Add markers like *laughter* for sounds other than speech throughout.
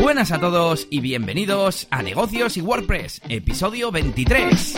Buenas a todos y bienvenidos a Negocios y WordPress, episodio 23.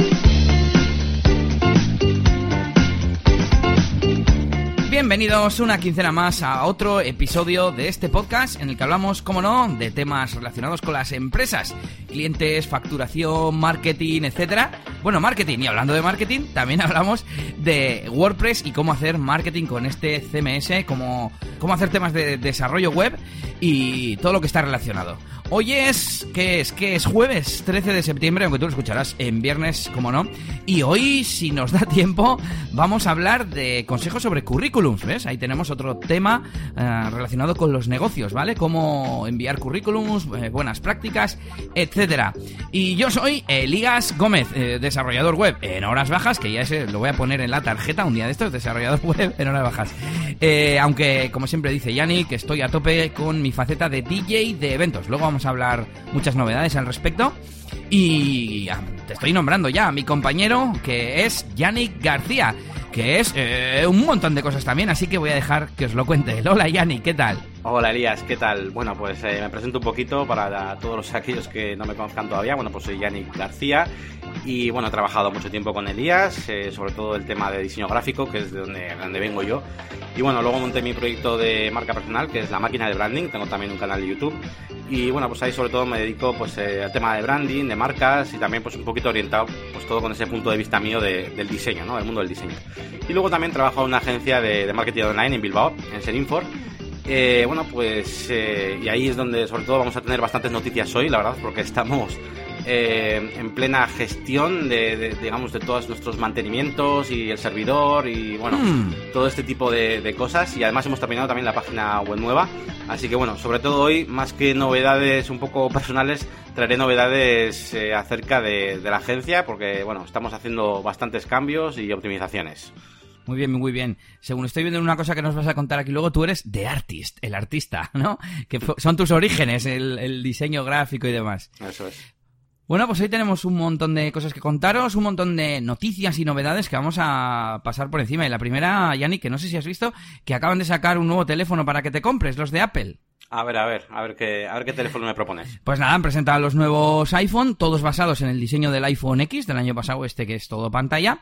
Bienvenidos una quincena más a otro episodio de este podcast en el que hablamos, como no, de temas relacionados con las empresas, clientes, facturación, marketing, etcétera. Bueno, marketing y hablando de marketing, también *laughs* hablamos de WordPress y cómo hacer marketing con este CMS, cómo, cómo hacer temas de desarrollo web y todo lo que está relacionado. Hoy es, ¿qué es? ¿Qué es? Jueves 13 de septiembre, aunque tú lo escucharás en viernes, como no. Y hoy, si nos da tiempo, vamos a hablar de consejos sobre currículums, ¿ves? Ahí tenemos otro tema eh, relacionado con los negocios, ¿vale? Cómo enviar currículums, eh, buenas prácticas, etcétera. Y yo soy Elías Gómez, eh, desarrollador web en horas bajas, que ya ese lo voy a poner en la tarjeta un día de estos, desarrollador *laughs* web en horas bajas. aunque, como siempre dice Yannick, estoy a tope con mi faceta de DJ de eventos. Luego vamos a hablar muchas novedades al respecto. Y ah, te estoy nombrando ya a mi compañero, que es Yannick García, que es eh, un montón de cosas también, así que voy a dejar que os lo cuente. Hola Yannick, ¿qué tal? Hola Elías, ¿qué tal? Bueno, pues eh, me presento un poquito para todos aquellos que no me conozcan todavía. Bueno, pues soy Yannick García y bueno, he trabajado mucho tiempo con Elías, eh, sobre todo el tema de diseño gráfico, que es de donde, donde vengo yo. Y bueno, luego monté mi proyecto de marca personal, que es la máquina de branding. Tengo también un canal de YouTube. Y bueno, pues ahí sobre todo me dedico pues eh, al tema de branding, de marcas y también pues un poquito orientado pues todo con ese punto de vista mío del diseño, ¿no? Del mundo del diseño. Y luego también trabajo en una agencia de, de marketing online en Bilbao, en Serinfor eh, bueno, pues eh, y ahí es donde sobre todo vamos a tener bastantes noticias hoy, la verdad, porque estamos eh, en plena gestión de, digamos, de todos nuestros mantenimientos y el servidor y bueno, hmm. todo este tipo de, cosas. Y además hemos terminado también la página web nueva. Así que bueno, sobre todo hoy, más que novedades un poco *laughs* personales, traeré novedades acerca de la agencia, porque bueno, estamos haciendo bastantes cambios y optimizaciones. Muy bien, muy bien. Según estoy viendo una cosa que nos vas a contar aquí luego, tú eres The Artist, el artista, *laughs* ¿no? Que son tus orígenes, el, diseño gráfico y demás. Eso es. Bueno, pues hoy tenemos un montón de cosas que contaros, un montón de noticias y novedades que vamos a pasar por encima. Y la primera, Yannick, que no sé si has visto, que acaban de sacar un nuevo teléfono para que te compres, los de Apple. A ver, a ver, a ver qué, a ver qué teléfono me propones. *laughs* Pues nada, han presentado los nuevos iPhone, todos basados en el diseño del iPhone X del año pasado, este que es todo pantalla.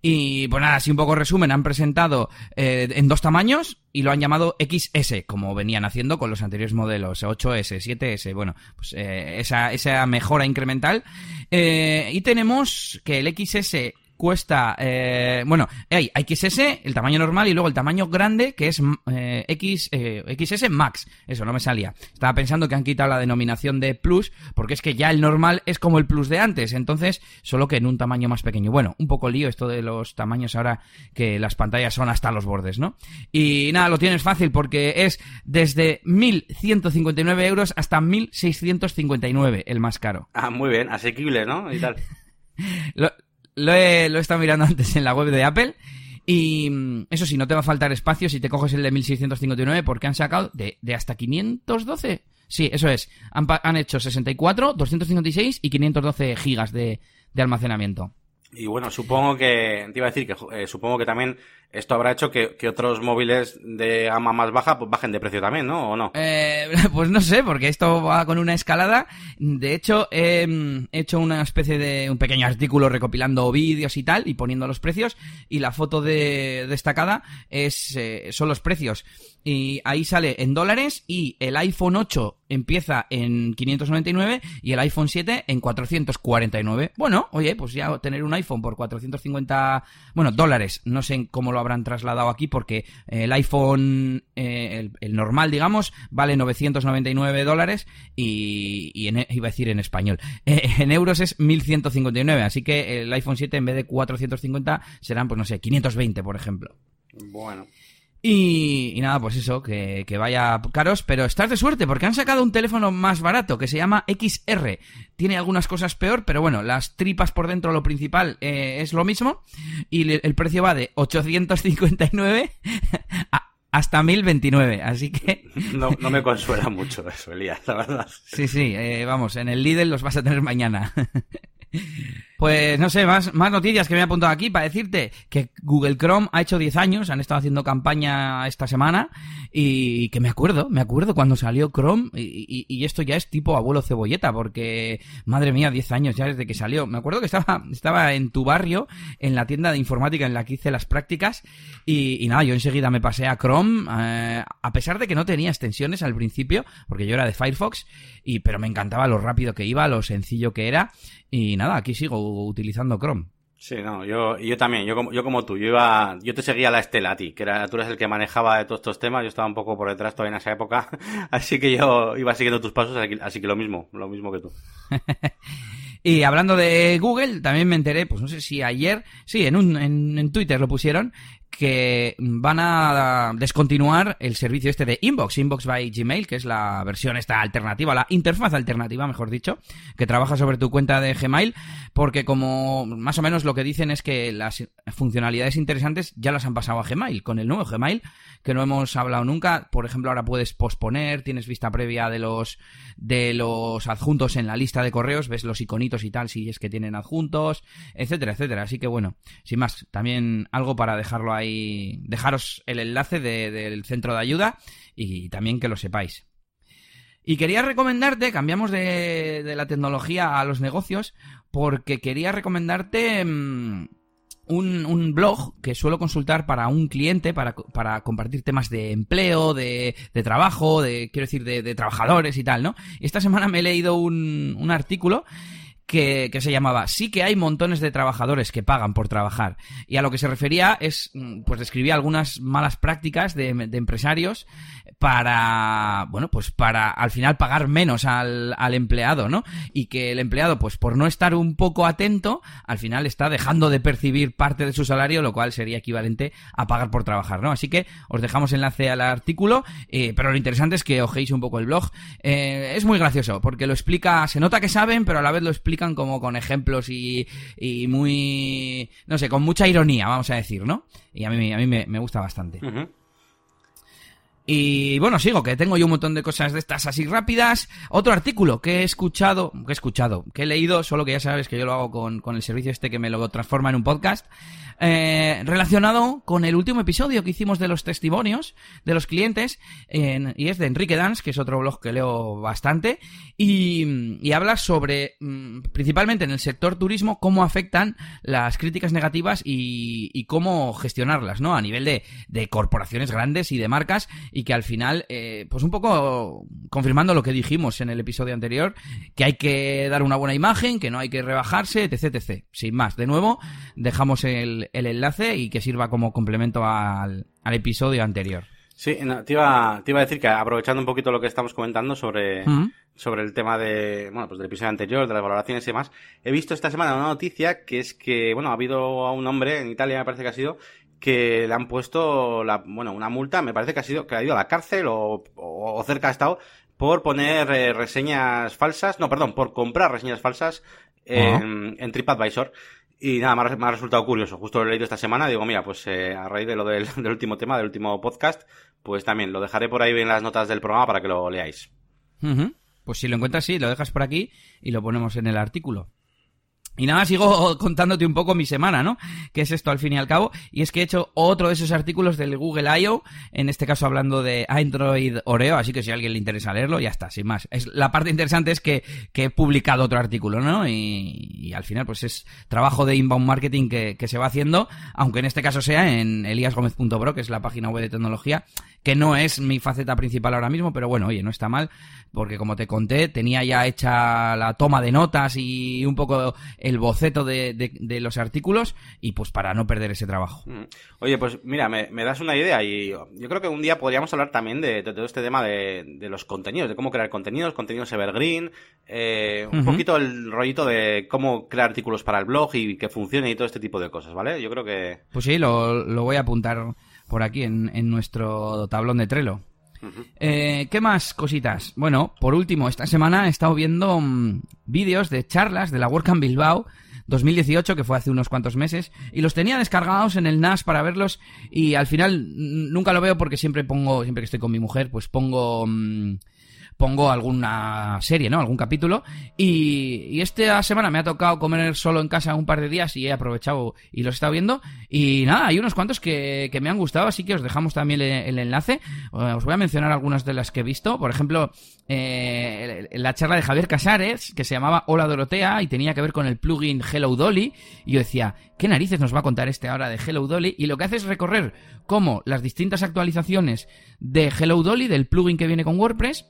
Y pues nada, así un poco resumen, han presentado eh, en dos tamaños y lo han llamado XS, como venían haciendo con los anteriores modelos, 8S, 7S, bueno, pues eh, esa, mejora incremental. Eh, y tenemos que el XS cuesta, eh, bueno, hay XS, el tamaño normal y luego el tamaño grande que es eh, X, eh, XS Max. Eso no me salía. Estaba pensando que han quitado la denominación de Plus porque es que ya el normal es como el Plus de antes, entonces solo que en un tamaño más pequeño. Bueno, un poco lío esto de los tamaños ahora que las pantallas son hasta los bordes, ¿no? Y nada, lo tienes fácil porque es desde 1.159 euros hasta 1.659 el más caro. Ah, muy bien, asequible, ¿no? Y tal. *laughs* Lo lo he estado mirando *laughs* antes en la web de Apple. Y mm, eso sí, no te va a faltar espacio si te coges el de 1659 porque han sacado de, de hasta 512. Sí, eso es. Han, han, hecho 64, 256 y 512 gigas de, de almacenamiento. Y bueno, supongo que, te iba a decir que eh, supongo que también esto habrá hecho que, otros móviles de gama más baja pues bajen de precio también, ¿no? ¿O no? Eh, *laughs* pues no sé, porque esto va con una escalada. De hecho, he hecho una especie de un pequeño artículo recopilando vídeos y tal y poniendo los precios. Y la foto de, destacada es eh, son los precios. Y ahí sale en dólares y el iPhone 8 empieza en 599 y el iPhone 7 en 449. Bueno, oye, pues ya tener un iPhone por 450, bueno, dólares, no sé cómo lo habrán trasladado aquí porque el iPhone, eh, el, normal, digamos, vale 999 dólares y, iba a decir en español, eh, en euros es 1159, así que el iPhone 7 en vez de 450 serán, pues no sé, 520, por ejemplo. Bueno. Y, nada, pues eso, que, vaya caros, pero estás de suerte porque han sacado un teléfono más barato que se llama XR. Tiene algunas cosas peor, pero bueno, las tripas por dentro, lo principal, eh, es lo mismo. Y el precio va de 859 *laughs* hasta 1029, así que... No, no me *laughs* consuela mucho eso, Elías, la verdad. Sí, sí, eh, vamos, en el Lidl los vas a tener mañana. *laughs* Pues no sé, más, más noticias que me he apuntado aquí para decirte que Google Chrome ha hecho 10 años, han estado haciendo campaña esta semana y que me acuerdo, me acuerdo cuando salió Chrome y, y, esto ya es tipo abuelo cebolleta porque, madre mía, 10 años ya desde que salió. Me acuerdo que estaba, estaba en tu barrio, en la tienda de informática en la que hice las prácticas y, nada, yo enseguida me pasé a Chrome, eh, a pesar de que no tenía extensiones al principio, porque yo era de Firefox, y, pero me encantaba lo rápido que iba, lo sencillo que era y nada, aquí sigo utilizando Chrome. Sí, no, yo, yo también, yo como, yo como tú, yo iba, yo te seguía la estela a ti, que era, tú eres el que manejaba de todos estos temas, yo estaba un poco por detrás todavía en esa época, *laughs* así que yo iba siguiendo tus pasos, así que lo mismo, lo mismo que tú. *laughs* y hablando de Google, también me enteré, pues no sé si ayer, sí, en un, en Twitter lo pusieron, que van a descontinuar el servicio este de Inbox, Inbox by Gmail, que es la versión esta alternativa, la interfaz alternativa, mejor dicho, que trabaja sobre tu cuenta de Gmail, porque como más o menos lo que dicen es que las funcionalidades interesantes ya las han pasado a Gmail, con el nuevo Gmail, que no hemos hablado nunca, por ejemplo, ahora puedes posponer, tienes vista previa de los de los adjuntos en la lista de correos, ves los iconitos y tal si es que tienen adjuntos, etcétera, etcétera. Así que bueno, sin más, también algo para dejarlo ahí, dejaros el enlace del centro de ayuda y también que lo sepáis. Y quería recomendarte, cambiamos de, la tecnología a los negocios, porque quería recomendarte mm, un, blog que suelo consultar para un cliente, para, compartir temas de empleo, de, de trabajo, de, quiero decir, de, trabajadores y tal, ¿no? Esta semana me he leído un artículo que, se llamaba Sí que hay montones de trabajadores que pagan por trabajar. Y a lo que se refería es, mm, pues describía algunas malas prácticas de, empresarios para, bueno, pues para al final pagar menos al, al, empleado, ¿no? Y que el empleado, pues por no estar un poco atento, al final está dejando de percibir parte de su salario, lo cual sería equivalente a pagar por trabajar, ¿no? Así que os dejamos enlace al artículo, eh, pero lo interesante es que ojéis un poco el blog. Eh, es muy gracioso, porque lo explica, se nota que saben, pero a la vez lo explica como con ejemplos y, y muy, no sé, con mucha ironía, vamos a decir, ¿no? Y a mí, a mí me, gusta bastante. Y bueno, sigo, que tengo yo un montón de cosas de estas así rápidas. Otro artículo que he escuchado, que he escuchado, que he leído, solo que ya sabes que yo lo hago con, con el servicio este que me lo transforma en un podcast. Eh, relacionado con el último episodio que hicimos de los testimonios de los clientes, y es de Enrique Dance, que es otro blog que leo bastante, y, habla sobre, mm, principalmente en el sector turismo, cómo afectan las críticas negativas y, cómo gestionarlas, ¿no? A nivel de, de, corporaciones grandes y de marcas, y que al final, eh, pues un poco confirmando lo que dijimos en el episodio anterior, que hay que dar una buena imagen, que no hay que rebajarse, etc, etc. Sin más, de nuevo, dejamos el, el, enlace y que sirva como complemento al, episodio anterior. Sí, te, iba, te iba a decir que aprovechando un poquito lo que estamos comentando sobre, sobre el tema de, bueno, pues del episodio anterior, de las valoraciones y demás, he visto esta semana una noticia que es que, bueno, ha habido a un hombre en Italia, me parece que ha sido, que le han puesto la, bueno, una multa, me parece que ha sido, que ha ido a la cárcel o, o, cerca ha estado, por poner eh, reseñas falsas, no, perdón, por comprar reseñas falsas en, en TripAdvisor. Y nada, me ha, resultado curioso. Justo lo he leído esta semana. Digo, mira, pues eh, a raíz de lo *laughs* del, último tema, del último podcast, pues también lo dejaré por ahí en las notas del programa para que lo leáis. Pues si lo encuentras, sí, lo dejas por aquí y lo ponemos en el artículo. Y nada, sigo *laughs* contándote un poco mi semana, ¿no? Que es esto al fin y al cabo. Y es que he hecho otro de esos artículos del Google I.O., en este caso hablando de Android Oreo, así que si a alguien le interesa leerlo, ya está, sin más. Es, la parte interesante es que, que he publicado otro artículo, ¿no? Y, al final, pues es trabajo de inbound marketing que, que, se va haciendo, aunque en este caso sea en eliasgomez.pro, que es la página web de tecnología, que no es mi faceta principal ahora mismo, pero bueno, oye, no está mal, porque como te conté, tenía ya hecha la toma de notas y un poco el boceto de, de, los artículos, y pues para no perder ese trabajo. Mm. Oye, pues mira, me, das una idea y yo creo que un día podríamos hablar también de, todo este tema de, los contenidos, de cómo crear contenidos, contenidos evergreen, eh, un poquito el rollito de cómo crear artículos para el blog y que funcione y todo este tipo de cosas, ¿vale? Yo creo que... Pues sí, lo, lo voy a apuntar por aquí en, en nuestro tablón de Trello. Eh, ¿Qué más cositas? Bueno, por último, esta semana he estado viendo mm, vídeos de charlas de la WordCamp Bilbao 2018, que fue hace unos cuantos meses, y los tenía descargados en el NAS para verlos, y al final nunca lo veo porque siempre pongo, siempre que estoy con mi mujer, pues pongo... Mm, pongo alguna serie, ¿no? Algún capítulo. Y, esta semana me ha tocado comer solo en casa un par de días y he aprovechado y los he estado viendo. Y nada, hay unos cuantos que, me han gustado, así que os dejamos también el, enlace. Eh, os voy a mencionar algunas de las que he visto. Por ejemplo, eh, la charla de Javier Casares, que se llamaba Hola Dorotea y tenía que ver con el plugin Hello Dolly. Y yo decía, ¿qué narices nos va a contar este ahora de Hello Dolly? Y lo que hace es recorrer cómo las distintas actualizaciones de Hello Dolly, del plugin que viene con WordPress,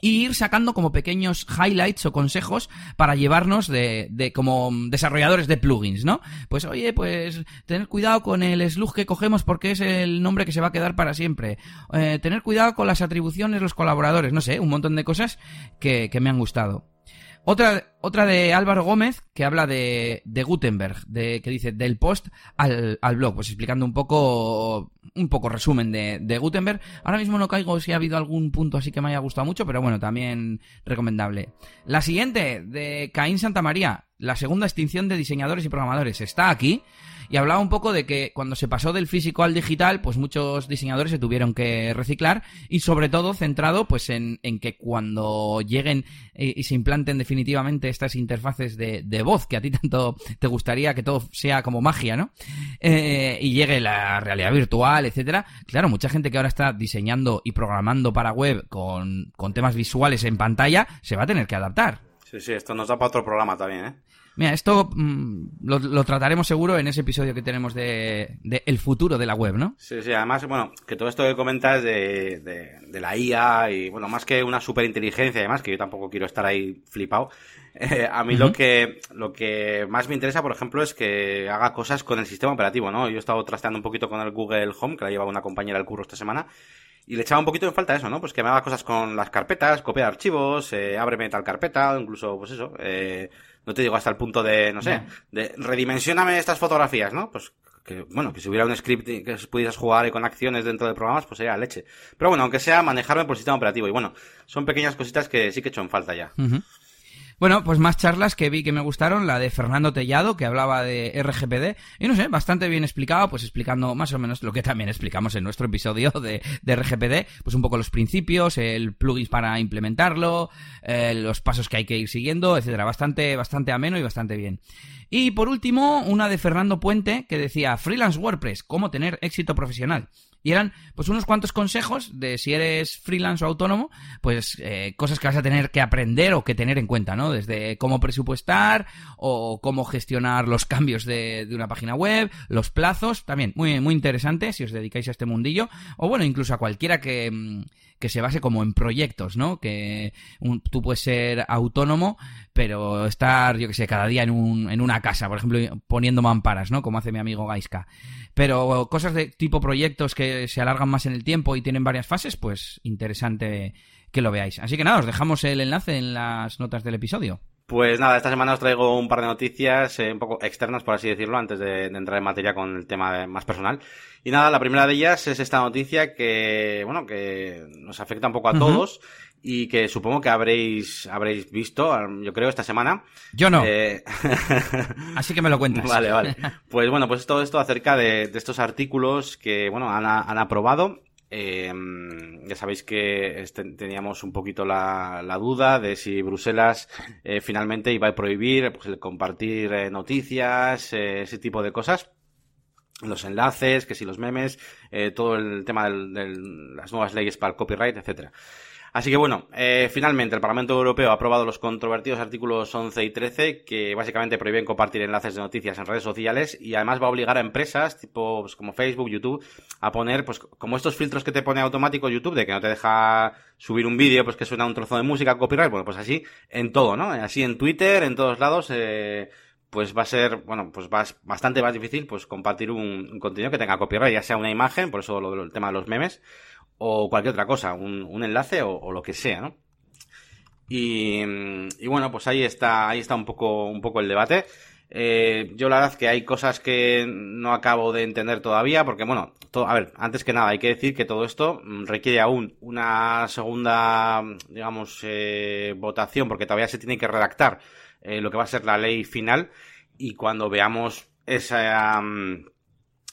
y ir sacando como pequeños highlights o consejos para llevarnos de, de, como desarrolladores de plugins, ¿no? Pues oye, pues tener cuidado con el slug que cogemos porque es el nombre que se va a quedar para siempre. Eh, tener cuidado con las atribuciones, los colaboradores, no sé, un montón de cosas que, que me han gustado. Otra, otra de Álvaro Gómez que habla de, de Gutenberg, de, que dice del post al, al, blog, pues explicando un poco, un poco resumen de, de, Gutenberg. Ahora mismo no caigo si ha habido algún punto así que me haya gustado mucho, pero bueno, también recomendable. La siguiente, de Caín Santa María, la segunda extinción de diseñadores y programadores, está aquí y hablaba un poco de que cuando se pasó del físico al digital, pues muchos diseñadores se tuvieron que reciclar y sobre todo centrado pues en, en que cuando lleguen y, se implanten definitivamente estas interfaces de, de, voz que a ti tanto te gustaría que todo sea como magia, ¿no? Eh, y llegue la realidad virtual, etcétera. Claro, mucha gente que ahora está diseñando y programando para web con, con temas visuales en pantalla se va a tener que adaptar. Sí, sí, esto nos da para otro programa también, ¿eh? Mira, esto mm, lo, trataremos seguro en ese episodio que tenemos de, El futuro de la web, ¿no? Sí, sí, además, bueno, que todo esto que comentas de, de, la IA y, bueno, más que una superinteligencia y demás, que yo tampoco quiero estar ahí flipado, *laughs* eh, a mí lo, que, lo que más me interesa, por ejemplo, es que haga cosas con el sistema operativo, ¿no? Yo he estado trasteando un poquito con el Google Home, que la llevaba una compañera al curro esta semana, y le echaba un poquito en falta eso, ¿no? Pues que me haga cosas con las carpetas, copiar archivos, eh, ábreme tal carpeta, incluso, pues eso, eh, no te digo hasta el punto de, no sé, de redimensioname estas fotografías, ¿no? Pues que, bueno, que si hubiera un script que pudieras jugar con acciones dentro de programas, pues sería leche. Pero bueno, aunque sea manejarme por el sistema operativo. Y bueno, son pequeñas cositas que sí que he hecho en falta ya. Bueno, pues más charlas que vi que me gustaron, la de Fernando Tellado, que hablaba de RGPD, y no sé, bastante bien explicado, pues explicando más o menos lo que también explicamos en nuestro episodio de, RGPD, pues un poco los principios, el plugin para implementarlo, eh, los pasos que hay que ir siguiendo, etcétera. Bastante, bastante ameno y bastante bien. Y por último, una de Fernando Puente que decía Freelance WordPress, cómo tener éxito profesional. Y eran pues unos cuantos consejos de si eres freelance o autónomo, pues eh, cosas que vas a tener que aprender o que tener en cuenta, ¿no? Desde cómo presupuestar o cómo gestionar los cambios de, de una página web, los plazos, también muy, muy interesante si os dedicáis a este mundillo, o bueno, incluso a cualquiera que, mm, que se base como en proyectos, ¿no? Que tú puedes ser autónomo, pero estar, yo que sé, cada día en, un, en una casa, por ejemplo, poniendo mamparas, ¿no? Como hace mi amigo Gaiska. Pero cosas de tipo proyectos que se alargan más en el tiempo y tienen varias fases, pues interesante que lo veáis. Así que nada, os dejamos el enlace en las notas del episodio. Pues nada, esta semana os traigo un par de noticias eh, un poco externas, por así decirlo, antes de, entrar en materia con el tema más personal. Y nada, la primera de ellas es esta noticia que, bueno, que nos afecta un poco a todos y que supongo que habréis, habréis visto, yo creo, esta semana. Yo no. Eh, *laughs* así que me lo cuentas. Vale, vale. Pues bueno, pues todo esto acerca de, de estos artículos que, bueno, han, han aprobado eh, ya sabéis que este, teníamos un poquito la, la, duda de si Bruselas eh, finalmente iba a prohibir pues, el compartir eh, noticias, eh, ese tipo de cosas. Los enlaces, que si los memes, eh, todo el tema de las nuevas leyes para el copyright, etcétera. Así que bueno, eh, finalmente el Parlamento Europeo ha aprobado los controvertidos artículos 11 y 13 que básicamente prohíben compartir enlaces de noticias en redes sociales y además va a obligar a empresas tipo pues, como Facebook, YouTube a poner pues como estos filtros que te pone automático YouTube de que no te deja subir un vídeo pues que suena un trozo de música copyright, bueno pues así en todo, ¿no? Así en Twitter, en todos lados eh, pues va a ser, bueno, pues va bastante más difícil pues compartir un, contenido que tenga copyright, ya sea una imagen, por eso lo, el tema de los memes, o cualquier otra cosa, un, un enlace o, lo que sea, ¿no? Y, y, bueno, pues ahí está, ahí está un poco, un poco el debate. Eh, yo la verdad que hay cosas que no acabo de entender todavía, porque bueno, a ver, antes que nada hay que decir que todo esto mm, requiere aún una segunda, digamos, eh, votación, porque todavía se tiene que redactar eh, lo que va a ser la ley final y cuando veamos esa, mm,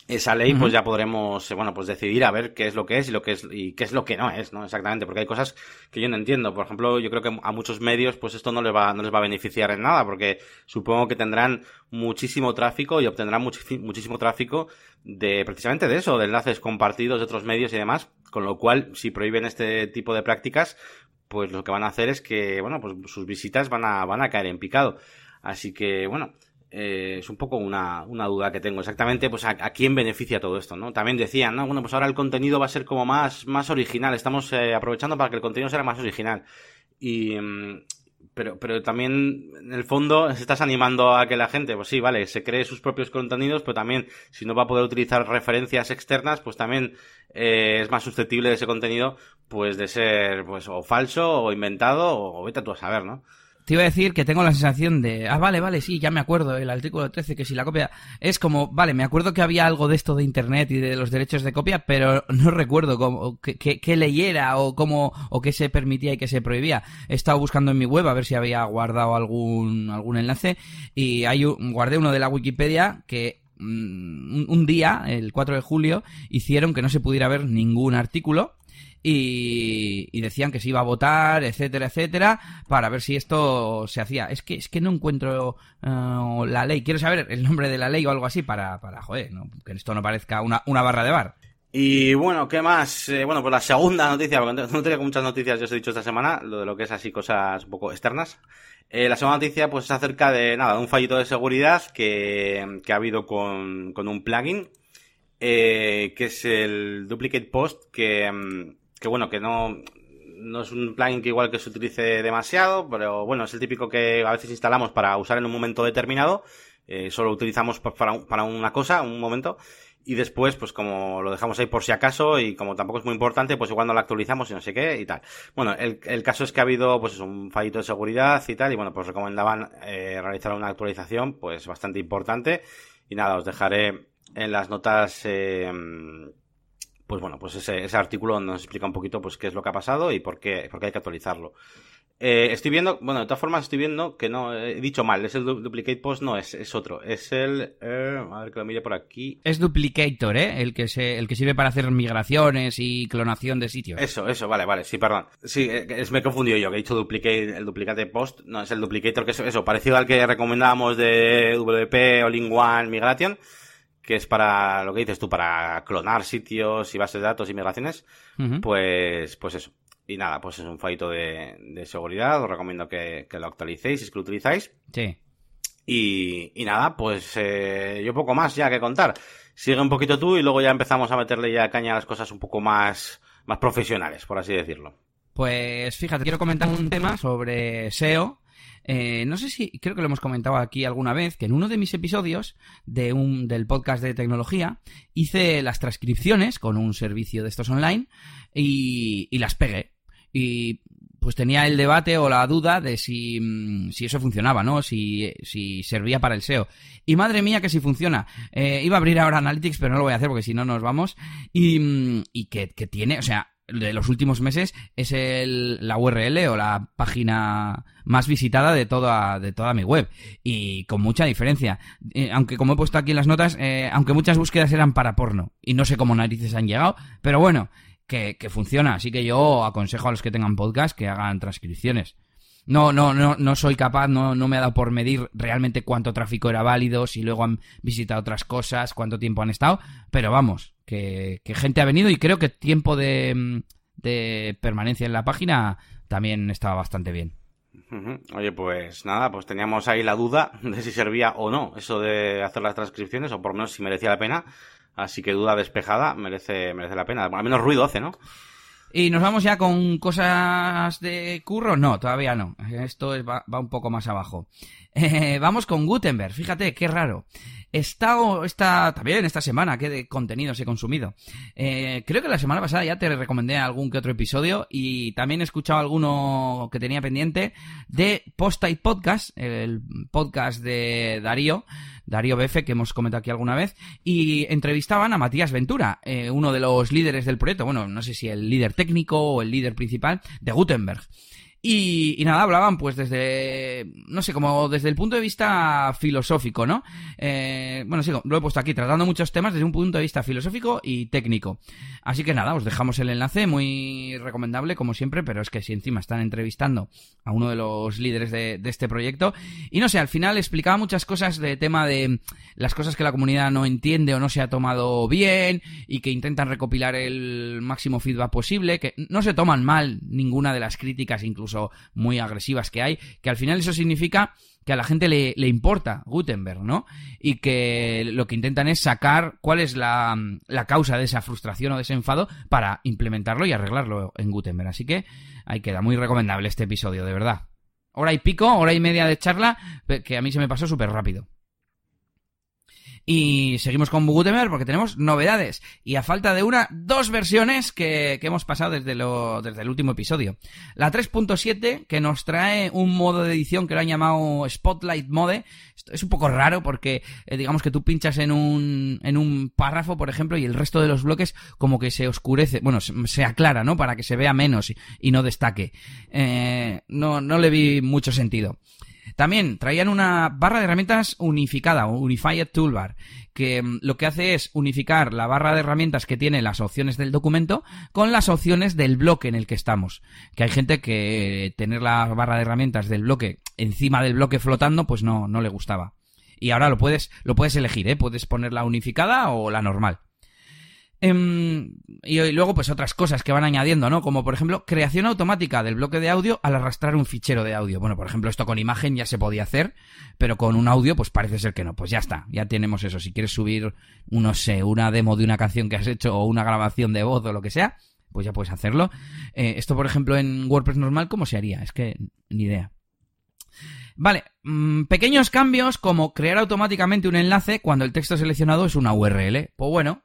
esa ley, pues ya podremos, eh, bueno, pues decidir a ver qué es lo que es y lo que es y qué es lo que no es, ¿no? Exactamente, porque hay cosas que yo no entiendo. Por ejemplo, yo creo que a muchos medios, pues esto no les va, no les va a beneficiar en nada, porque supongo que tendrán muchísimo tráfico y obtendrán muchísimo tráfico de precisamente de eso, de enlaces compartidos de otros medios y demás, con lo cual, si prohíben este tipo de prácticas, pues lo que van a hacer es que, bueno, pues sus visitas van a, van a caer en picado. Así que, bueno, eh, es un poco una, una, duda que tengo. Exactamente, pues a, quién beneficia todo esto, ¿no? También decían, ¿no? Bueno, pues ahora el contenido va a ser como más, más original. Estamos eh, aprovechando para que el contenido sea más original. Y, mm, pero, pero también, en el fondo, *laughs* estás animando a que la gente, pues sí, vale, se cree sus propios contenidos, pero también, si no va a poder utilizar referencias externas, pues también eh, es más susceptible de ese contenido, pues de ser, pues, o falso, o inventado, o vete tú a saber, ¿no? Te iba a decir que tengo la sensación de, ah, vale, vale, sí, ya me acuerdo, el artículo 13, que si la copia es como, vale, me acuerdo que había algo de esto de Internet y de los derechos de copia, pero no recuerdo cómo, qué, leyera o cómo, o qué se permitía y qué se prohibía. He estado buscando en mi web a ver si había guardado algún, algún enlace y hay un, guardé uno de la Wikipedia que mm, un día, el 4 de julio, hicieron que no se pudiera ver ningún artículo y, decían que se iba a votar, etcétera, etcétera, para ver si esto se hacía. Es que es que no encuentro uh, la ley. Quiero saber el nombre de la ley o algo así para, para joder, que esto no parezca una, una barra de bar. Y bueno, ¿qué más? Eh, bueno, pues la segunda noticia, porque no tenía muchas noticias, ya os he dicho esta semana, lo de lo que es así cosas un poco externas. Eh, la segunda noticia, pues es acerca de, nada, un fallito de seguridad que, que ha habido con, con un plugin, eh, que es el Duplicate Post, que, mm, que bueno, que no, no es un plugin que igual que se utilice demasiado, pero bueno, es el típico que a veces instalamos para usar en un momento determinado, eh, solo utilizamos para, para una cosa, un momento, y después, pues como lo dejamos ahí por si acaso y como tampoco es muy importante, pues igual no lo actualizamos y no sé qué y tal. Bueno, el, el caso es que ha habido pues un fallito de seguridad y tal y bueno, pues recomendaban eh, realizar una actualización pues bastante importante y nada, os dejaré en las notas eh, pues bueno, pues ese, ese artículo nos explica un poquito pues qué es lo que ha pasado y por qué, por qué hay que actualizarlo. Eh, estoy viendo, bueno, de todas formas estoy viendo que no, he dicho mal, es el duplicate post, no, es, es otro, es el, eh, a ver que lo mire por aquí. Es duplicator, ¿eh? El que se, el que sirve para hacer migraciones y clonación de sitios. Eso, eso, vale, vale, sí, perdón. Sí, eh, es, me he confundido yo, que he dicho duplicate, el duplicate post, no, es el duplicator, que es eso, parecido al que recomendábamos de WP All-in-One Migration que es para lo que dices tú, para clonar sitios y bases de datos y migraciones, pues, pues eso. Y nada, pues es un fallito de, de seguridad, os recomiendo que, que, lo actualicéis si es que lo utilizáis. Sí. Y, y nada, pues eh, yo poco más ya que contar. Sigue un poquito tú y luego ya empezamos a meterle ya caña a las cosas un poco más, más profesionales, por así decirlo. Pues fíjate, quiero comentar un tema sobre SEO eh, no sé si, creo que lo hemos comentado aquí alguna vez, que en uno de mis episodios de un, del podcast de tecnología hice las transcripciones con un servicio de estos online y, y las pegué. Y pues tenía el debate o la duda de si, mm, si eso funcionaba, ¿no? Si, si servía para el SEO. Y madre mía que si funciona. Eh, iba a abrir ahora Analytics, pero no lo voy a hacer porque si no nos vamos. Y, mm, y que, que tiene, o sea, de los últimos meses es el, la URL o la página más visitada de toda, de toda mi web. Y con mucha diferencia. Eh, aunque como he puesto aquí en las notas, eh, aunque muchas búsquedas eran para porno. Y no sé cómo narices han llegado, pero bueno, que, funciona. Así que yo aconsejo a los que tengan podcast que hagan transcripciones. No, no, no, no soy capaz, no, no me ha dado por medir realmente cuánto tráfico era válido, si luego han visitado otras cosas, cuánto tiempo han estado, pero vamos, que, gente ha venido y creo que tiempo de, de permanencia en la página también estaba bastante bien. Oye, pues nada, pues teníamos ahí la duda *laughs* de si servía o no eso de hacer las transcripciones, o por lo menos si merecía la pena. Así que duda despejada, merece, merece la pena. Al menos ruido hace, ¿no? Y nos vamos ya con cosas de curro. No, todavía no. Esto va, un poco más abajo. *laughs* Eh, vamos con Gutenberg. Fíjate, qué raro. Está, está también esta semana, qué de contenidos he consumido. Eh, creo que la semana pasada ya te recomendé algún que otro episodio y también he escuchado alguno que tenía pendiente de Post y Podcast, el podcast de Darío, Darío BF, que hemos comentado aquí alguna vez, y entrevistaban a Matías Ventura, eh, uno de los líderes del proyecto, bueno, no sé si el líder técnico o el líder principal de Gutenberg. Y, nada, hablaban pues desde, no sé, como desde el punto de vista filosófico, ¿no? Eh, bueno, sí, lo he puesto aquí, tratando muchos temas desde un punto de vista filosófico y técnico. Así que nada, os dejamos el enlace, muy recomendable como siempre, pero es que si encima están entrevistando a uno de los líderes de, de este proyecto, y no sé, al final explicaba muchas cosas de tema de las cosas que la comunidad no entiende o no se ha tomado bien y que intentan recopilar el máximo feedback posible, que no se toman mal ninguna de las críticas, incluso muy agresivas que hay, que al final eso significa que a la gente le, importa Gutenberg, ¿no? Y que lo que intentan es sacar cuál es la, la, causa de esa frustración o de ese enfado para implementarlo y arreglarlo en Gutenberg. Así que ahí queda muy recomendable este episodio, de verdad. Hora y pico, hora y media de charla, que a mí se me pasó súper rápido. Y seguimos con Gutenberg porque tenemos novedades. Y a falta de una, dos versiones que, que hemos pasado desde, lo, desde el último episodio. La 3.7, que nos trae un modo de edición que lo han llamado Spotlight Mode. Esto es un poco raro porque, eh, digamos que tú pinchas en un, en un párrafo, por ejemplo, y el resto de los bloques como que se oscurece, bueno, se, aclara, ¿no? Para que se vea menos y, no destaque. Eh, no, no le vi mucho sentido. También traían una barra de herramientas unificada, Unified Toolbar, que mm, lo que hace es unificar la barra de herramientas que tiene las opciones del documento con las opciones del bloque en el que estamos. Que hay gente que tener la barra de herramientas del bloque encima del bloque flotando, pues no, no le gustaba. Y ahora lo puedes, lo puedes elegir, ¿eh? Puedes poner la unificada o la normal. Em, y, luego, pues otras cosas que van añadiendo, ¿no? Como por ejemplo, creación automática del bloque de audio al arrastrar un fichero de audio. Bueno, por ejemplo, esto con imagen ya se podía hacer, pero con un audio, pues parece ser que no. Pues ya está, ya tenemos eso. Si quieres subir, no sé, una demo de una canción que has hecho o una grabación de voz o lo que sea, pues ya puedes hacerlo. Eh, esto, por ejemplo, en WordPress normal, ¿cómo se haría? Es que ni idea. Vale, mm, pequeños cambios como crear automáticamente un enlace cuando el texto seleccionado es una URL. Pues bueno,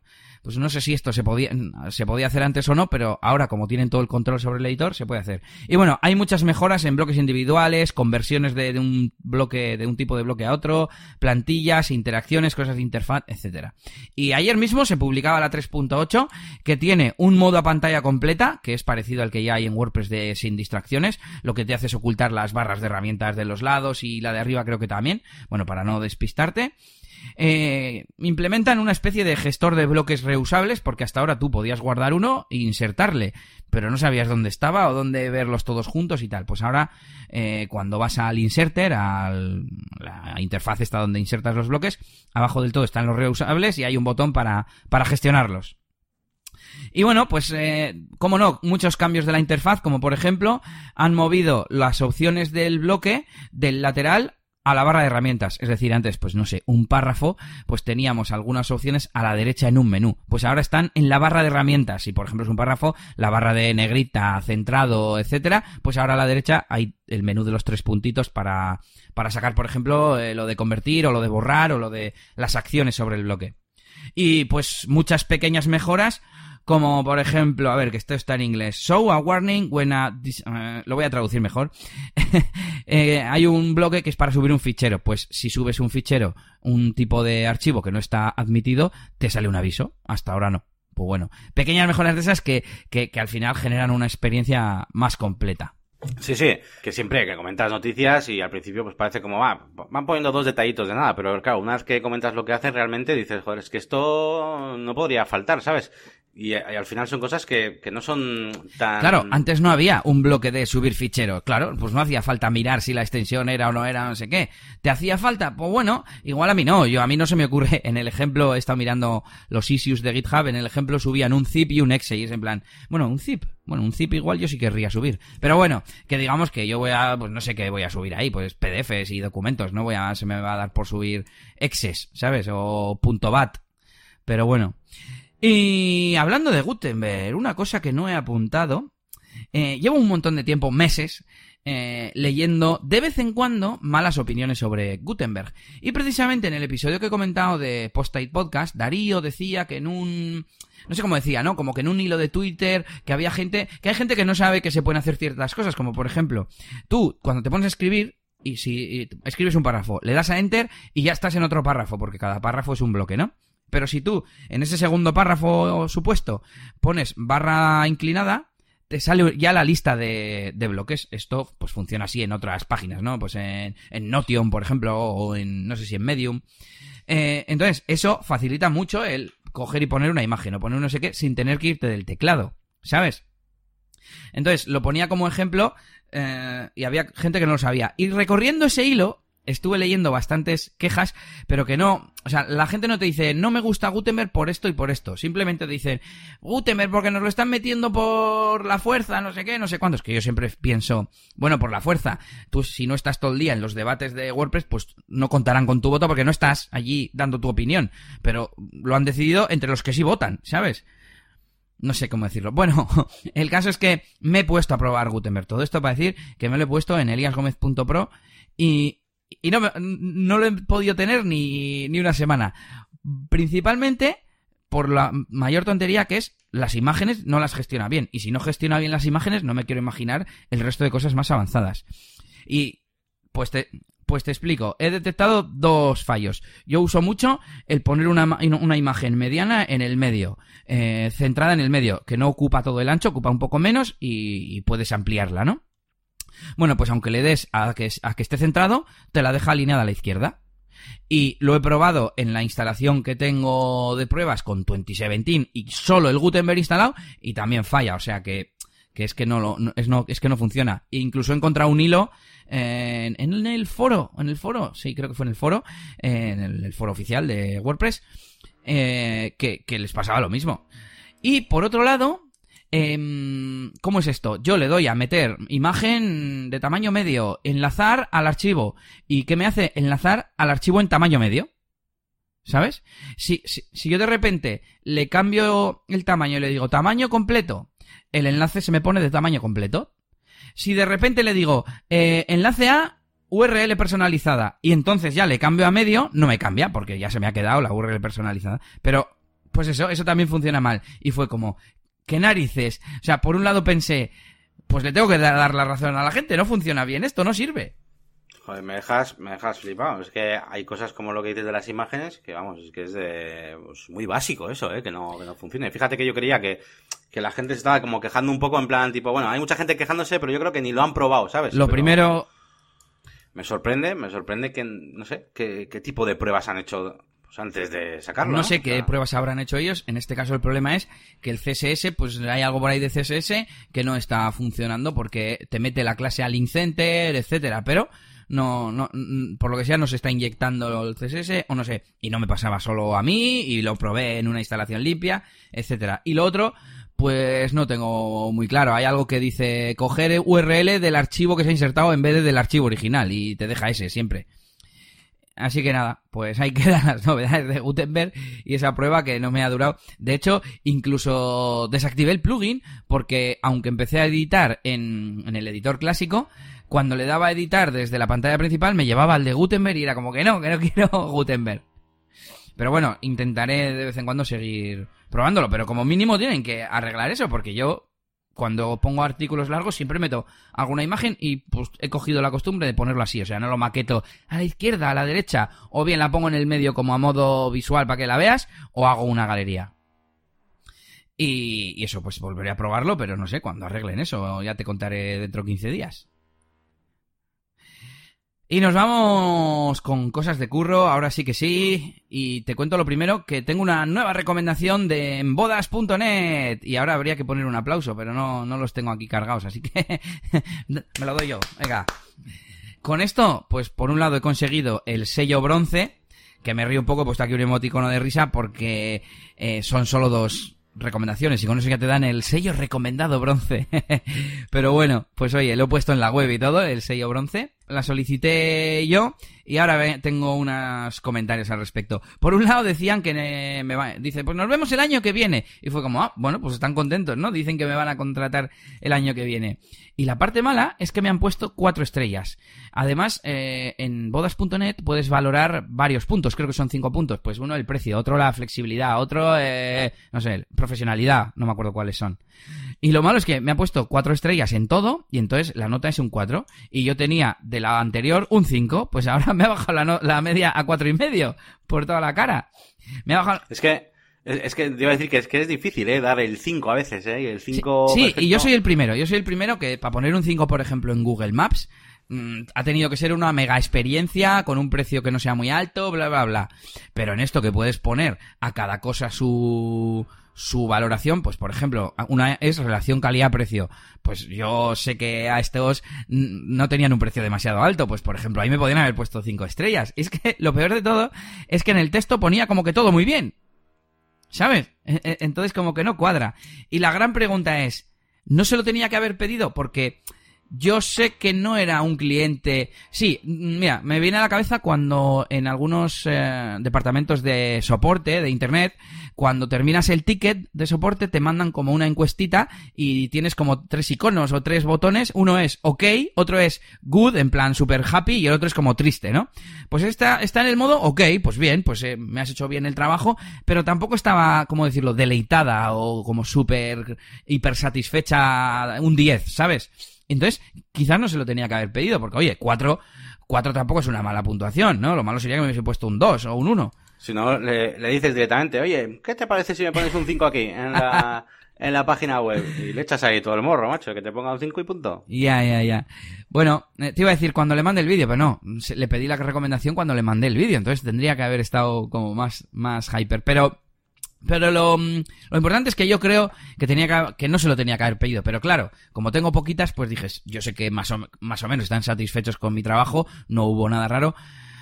pues no sé si esto se podía, se podía hacer antes o no, pero ahora como tienen todo el control sobre el editor, se puede hacer. Y bueno, hay muchas mejoras en bloques individuales, conversiones de, de un bloque, de un tipo de bloque a otro, plantillas, interacciones, cosas de interfaz, etcétera. Y ayer mismo se publicaba la 3.8, que tiene un modo a pantalla completa, que es parecido al que ya hay en WordPress de sin distracciones, lo que te hace es ocultar las barras de herramientas de los lados y la de arriba creo que también, bueno, para no despistarte. Eh, implementan una especie de gestor de bloques reusables, porque hasta ahora tú podías guardar uno e insertarle, pero no sabías dónde estaba o dónde verlos todos juntos y tal. Pues ahora, eh, cuando vas al inserter, a la interfaz está donde insertas los bloques, abajo del todo están los reusables y hay un botón para, para gestionarlos. Y bueno, pues, eh, como no, muchos cambios de la interfaz, como por ejemplo, han movido las opciones del bloque del lateral a la barra de herramientas. Es decir, antes, pues no sé, un párrafo, pues teníamos algunas opciones a la derecha en un menú. Pues ahora están en la barra de herramientas. Si por ejemplo es un párrafo, la barra de negrita, centrado, etcétera, pues ahora a la derecha hay el menú de los tres puntitos para, para sacar, por ejemplo, eh, lo de convertir o lo de borrar o lo de las acciones sobre el bloque. Y pues muchas pequeñas mejoras como por ejemplo, a ver, que esto está en inglés. Show a warning when a... Eh, lo voy a traducir mejor. *laughs* Eh, hay un bloque que es para subir un fichero. Pues si subes un fichero, un tipo de archivo que no está admitido, te sale un aviso. Hasta ahora no. Pues bueno, pequeñas mejoras de esas que, que, que al final generan una experiencia más completa. Sí, sí, que siempre que comentas noticias y al principio pues parece como va, van poniendo dos detallitos de nada, pero claro, una vez que comentas lo que hacen realmente dices, joder, es que esto no podría faltar, ¿sabes? Y, al final son cosas que, que, no son tan... Claro, antes no había un bloque de subir fichero. Claro, pues no hacía falta mirar si la extensión era o no era, no sé qué. ¿Te hacía falta? Pues bueno, igual a mí no. Yo a mí no se me ocurre. *laughs* En el ejemplo, he estado mirando los issues de GitHub. En el ejemplo subían un zip y un exe. Y es en plan, bueno, un zip. Bueno, un zip igual yo sí querría subir. Pero bueno, que digamos que yo voy a, pues no sé qué voy a subir ahí. Pues PDFs y documentos. No voy a, se me va a dar por subir exes, ¿sabes? O punto .bat. Pero bueno. Y hablando de Gutenberg, una cosa que no he apuntado, eh, llevo un montón de tiempo, meses, eh, leyendo de vez en cuando malas opiniones sobre Gutenberg. Y precisamente en el episodio que he comentado de Post-it Podcast, Darío decía que en un... No sé cómo decía, ¿no? Como que en un hilo de Twitter, que había gente, que hay gente que no sabe que se pueden hacer ciertas cosas, como por ejemplo, tú, cuando te pones a escribir, y si escribes un párrafo, le das a enter y ya estás en otro párrafo, porque cada párrafo es un bloque, ¿no? Pero si tú, en ese segundo párrafo supuesto, pones barra inclinada, te sale ya la lista de, de, bloques. Esto pues funciona así en otras páginas, ¿no? Pues en, en Notion, por ejemplo, o en, no sé si en Medium. Eh, entonces, eso facilita mucho el coger y poner una imagen o poner no sé qué sin tener que irte del teclado, ¿sabes? Entonces, lo ponía como ejemplo eh, y había gente que no lo sabía. Y recorriendo ese hilo, estuve leyendo bastantes quejas, pero que no, o sea, la gente no te dice, no me gusta Gutenberg por esto y por esto. Simplemente te dicen, Gutenberg porque nos lo están metiendo por la fuerza, no sé qué, no sé cuántos. Que yo siempre pienso, bueno, por la fuerza. Tú, si no estás todo el día en los debates de WordPress, pues no contarán con tu voto porque no estás allí dando tu opinión. Pero lo han decidido entre los que sí votan, ¿sabes? No sé cómo decirlo. Bueno, *laughs* el caso es que me he puesto a probar Gutenberg. Todo esto para decir que me lo he puesto en eliasgomez.pro y y no, no lo he podido tener ni, ni una semana. Principalmente por la mayor tontería que es las imágenes no las gestiona bien. Y si no gestiona bien las imágenes, no me quiero imaginar el resto de cosas más avanzadas. Y pues te, pues te explico. He detectado dos fallos. Yo uso mucho el poner una, una imagen mediana en el medio, eh, centrada en el medio, que no ocupa todo el ancho, ocupa un poco menos y puedes ampliarla, ¿no? Bueno, pues aunque le des a que, esté centrado, te la deja alineada a la izquierda. Y lo he probado en la instalación que tengo de pruebas con 2017 y solo el Gutenberg instalado y también falla, o sea que, que es que no, lo, funciona. E incluso he encontrado un hilo en, el foro, en el foro, sí, creo que fue en el foro, en el, foro oficial de WordPress, eh, que les pasaba lo mismo. Y por otro lado, eh, ¿Cómo es esto? Yo le doy a meter imagen de tamaño medio, enlazar al archivo. ¿Y qué me hace? Enlazar al archivo en tamaño medio. ¿Sabes? Si, si, yo de repente le cambio el tamaño y le digo tamaño completo, el enlace se me pone de tamaño completo. Si de repente le digo eh, enlace a URL personalizada y entonces ya le cambio a medio, no me cambia porque ya se me ha quedado la URL personalizada. Pero pues eso, eso también funciona mal. Y fue como, ¿Qué narices? O sea, por un lado pensé, pues le tengo que dar la razón a la gente, no funciona bien esto, no sirve. Joder, me dejas, me dejas flipado. Es que hay cosas como lo que dices de las imágenes, que vamos, es que es de, pues, muy básico eso, ¿eh? que no, que no funcione. Fíjate que yo creía que, que la gente se estaba como quejando un poco en plan, tipo, bueno, hay mucha gente quejándose, pero yo creo que ni lo han probado, ¿sabes? Lo primero... Me sorprende, me sorprende que, no sé, qué, qué tipo de pruebas han hecho pues antes de sacarlo. No, sé qué pruebas habrán hecho ellos. En este caso el problema es que el CSS, pues hay algo por ahí de CSS que no está funcionando porque te mete la clase al link center, etcétera, pero no, no, por lo que sea no se está inyectando el CSS o no sé. Y no me pasaba solo a mí y lo probé en una instalación limpia, etcétera. Y lo otro, pues no tengo muy claro. Hay algo que dice coger URL del archivo que se ha insertado en vez de del archivo original y te deja ese siempre. Así que nada, pues ahí *laughs* quedan las novedades de Gutenberg y esa prueba que no me ha durado. De hecho, incluso desactivé el plugin porque aunque empecé a editar en, el editor clásico, cuando le daba a editar desde la pantalla principal me llevaba al de Gutenberg y era como que no, que no *laughs* quiero Gutenberg. Pero bueno, intentaré de vez en cuando seguir probándolo, pero como mínimo tienen que arreglar eso porque yo cuando pongo artículos largos siempre meto alguna imagen y pues he cogido la costumbre de ponerlo así, o sea, no lo maqueto a la izquierda, a la derecha, o bien la pongo en el medio como a modo visual para que la veas, o hago una galería. Y, y eso, pues volveré a probarlo, pero no sé, cuando arreglen eso, ya te contaré dentro de 15 días. Y nos vamos con cosas de curro, ahora sí que sí. Y te cuento lo primero, que tengo una nueva recomendación de bodas.net. Y ahora habría que poner un aplauso, pero no, no los tengo aquí cargados, así que *laughs* me lo doy yo. Venga. Con esto, pues por un lado he conseguido el sello bronce, que me río un poco, pues está aquí un emoticono de risa, porque eh, son solo dos, recomendaciones y con eso ya te dan el sello recomendado bronce. *laughs* Pero bueno, pues oye, lo he puesto en la web y todo, el sello bronce. La solicité yo y ahora tengo unos comentarios al respecto. Por un lado decían que me va, dice, pues nos vemos el año que viene. Y fue como, ah, bueno, pues están contentos, ¿no? Dicen que me van a contratar el año que viene. Y la parte mala es que me han puesto cuatro estrellas. Además, eh, en bodas.net puedes valorar varios puntos, creo que son cinco puntos. Pues uno el precio, otro la flexibilidad, otro, eh, no sé, profesionalidad, no me acuerdo cuáles son. Y lo malo es que me ha puesto cuatro estrellas en todo y entonces la nota es un 4. Y yo tenía de la anterior un 5, pues ahora *laughs* me ha bajado la, la media a cuatro y medio por toda la cara. Me ha bajado... Es que Es, que te iba a decir que es que es difícil, ¿eh? Dar el 5 a veces, ¿eh? El 5... Sí, y yo soy el primero. Yo soy el primero que para poner un 5, por ejemplo, en Google Maps, mm, ha tenido que ser una mega experiencia con un precio que no sea muy alto, bla, bla, bla. Pero en esto que puedes poner a cada cosa su su valoración, pues por ejemplo, una es relación calidad-precio. Pues yo sé que a estos no tenían un precio demasiado alto, pues por ejemplo, ahí me podían haber puesto cinco estrellas. es que lo peor de todo es que en el texto ponía como que todo muy bien. ¿Sabes? E, e, entonces como que no cuadra. Y la gran pregunta es, ¿no se lo tenía que haber pedido? Porque yo sé que no era un cliente. Sí, mira, me viene a la cabeza cuando en algunos eh, departamentos de soporte de internet, cuando terminas el ticket de soporte, te mandan como una encuestita y tienes como tres iconos o tres botones. Uno es OK, otro es good, en plan super happy, y el otro es como triste, ¿no? Pues esta está en el modo OK, pues bien, pues eh, me has hecho bien el trabajo, pero tampoco estaba, como decirlo, deleitada o como súper hiper satisfecha un 10, ¿sabes? Entonces, quizás no se lo tenía que haber pedido, porque oye, 4, 4 tampoco es una mala puntuación, ¿no? Lo malo sería que me hubiese puesto un 2 o un 1. Si no, le, dices directamente, oye, ¿qué te parece si me pones un 5 aquí en la, *laughs* en la página web? Y le echas ahí todo el morro, macho, que te ponga un 5 y punto. Ya, ya, ya. Bueno, eh, te iba a decir cuando le mande el vídeo, pero no, le pedí la recomendación cuando le mandé el vídeo, entonces tendría que haber estado como más, más hyper. Pero pero lo, mm, lo, importante es que yo creo que tenía que, que, no se lo tenía que haber pedido. Pero claro, como tengo poquitas, pues dije, yo sé que más o, más o menos están satisfechos con mi trabajo, no hubo nada raro.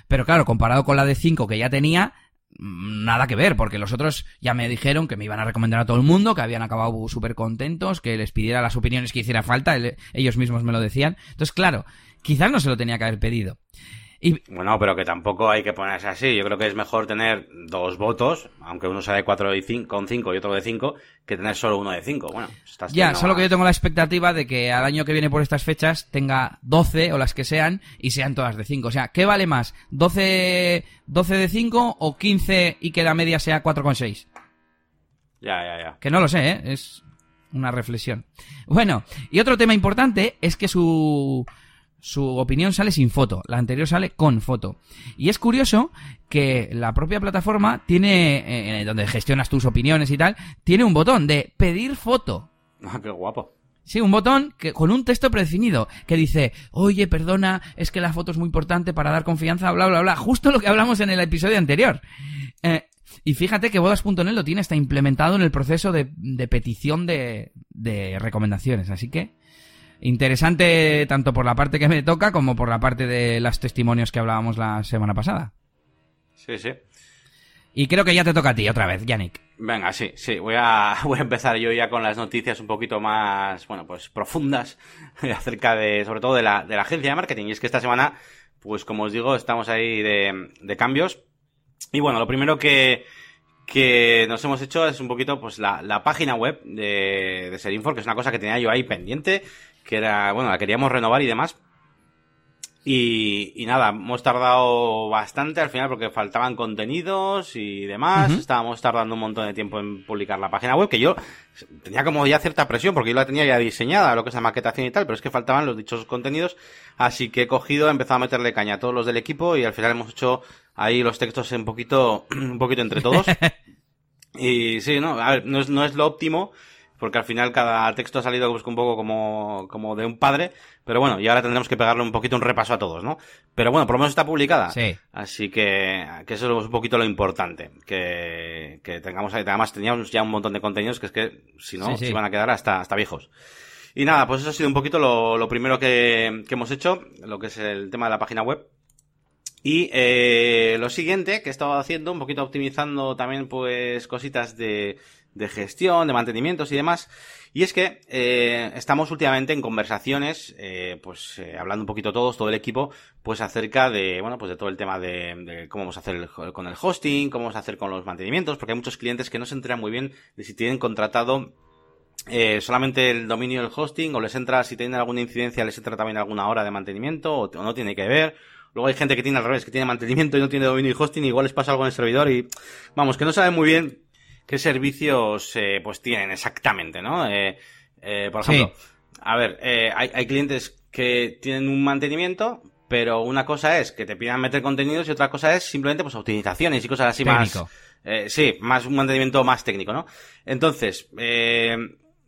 Pero claro, comparado con la de 5 que ya tenía, mm, nada que ver, porque los otros ya me dijeron que me iban a recomendar a todo el mundo, que habían acabado súper contentos, que les pidiera las opiniones que hiciera falta, ellos mismos me lo decían. Entonces, claro, quizás no se lo tenía que haber pedido. Bueno, pero que tampoco hay que ponerse así. Yo creo que es mejor tener dos votos, aunque uno sea de 4 y 5, con 5 y otro de 5, que tener solo uno de 5. Bueno, ya, solo que yo tengo la expectativa de que al año que viene por estas fechas tenga 12 o las que sean y sean todas de 5. O sea, ¿qué vale más? ¿12, 12 de 5 o 15 y que la media sea 4,6? Ya, ya, ya. Que no lo sé, ¿eh? Es una reflexión. Bueno, y otro tema importante es que su su opinión sale sin foto, la anterior sale con foto. Y es curioso que la propia plataforma tiene, eh, donde gestionas tus opiniones y tal, tiene un botón de pedir foto. Ah, qué guapo. Sí, un botón que, con un texto predefinido que dice, oye, perdona, es que la foto es muy importante para dar confianza, bla, bla, bla. Justo lo que hablamos en el episodio anterior. Eh, y fíjate que bodas.net lo tiene, está implementado en el proceso de, de petición de, de recomendaciones. Así que, interesante tanto por la parte que me toca como por la parte de los testimonios que hablábamos la semana pasada. Sí, sí. Y creo que ya te toca a ti otra vez, Yannick. Venga, sí, sí. Voy a, *laughs* voy a empezar yo ya con las noticias un poquito más, bueno, pues profundas *laughs* acerca de, sobre todo de la, de la agencia de marketing. Y es que esta semana, pues como os digo, estamos ahí de, de cambios. Y bueno, lo primero que, que nos hemos hecho es un poquito pues la, la página web de, de Serinfor, que es una cosa que tenía yo ahí pendiente que era, bueno, la queríamos renovar y demás. Y, nada, hemos tardado bastante al final porque faltaban contenidos y demás. Estábamos tardando un montón de tiempo en publicar la página web, que yo tenía como ya cierta presión porque yo la tenía ya diseñada, lo que es la maquetación y tal, pero es que faltaban los dichos contenidos. Así que he cogido, he empezado a meterle caña a todos los del equipo y al final hemos hecho ahí los textos un poquito, *clears throat* un poquito entre todos. *laughs* y sí, no, a ver, no es, no es lo óptimo, porque al final cada texto ha salido pues, un poco como, como de un padre, pero bueno, y ahora tendremos que pegarle un poquito un repaso a todos, ¿no? Pero bueno, por lo menos está publicada. Sí. Así que, que eso es un poquito lo importante, que, que tengamos ahí, además teníamos ya un montón de contenidos que es que, si no, se iban a quedar hasta, hasta viejos. Y nada, pues eso ha sido un poquito lo, lo primero que, que hemos hecho, lo que es el tema de la página web. Y eh, lo siguiente que he estado haciendo, un poquito optimizando también pues cositas de, de gestión, de mantenimientos y demás. Y es que eh, estamos últimamente en conversaciones, eh, pues eh, hablando un poquito todos, todo el equipo, pues acerca de, bueno, pues de todo el tema de, de cómo vamos a hacer con el hosting, cómo vamos a hacer con los mantenimientos, porque hay muchos clientes que no se enteran muy bien de si tienen contratado eh, solamente el dominio del hosting o les entra, si tienen alguna incidencia, les entra también alguna hora de mantenimiento o, o no tiene que ver. Luego hay gente que tiene al revés, que tiene mantenimiento y no tiene dominio y hosting, igual les pasa algo en el servidor y, vamos, que no saben muy bien qué servicios eh, pues tienen exactamente, ¿no? Eh, eh, por ejemplo, a ver, hay, hay clientes que tienen un mantenimiento, pero una cosa es que te pidan meter contenidos y otra cosa es simplemente pues optimizaciones y cosas así Técnico. más... Eh, sí, más un mantenimiento más técnico, ¿no? Entonces, eh,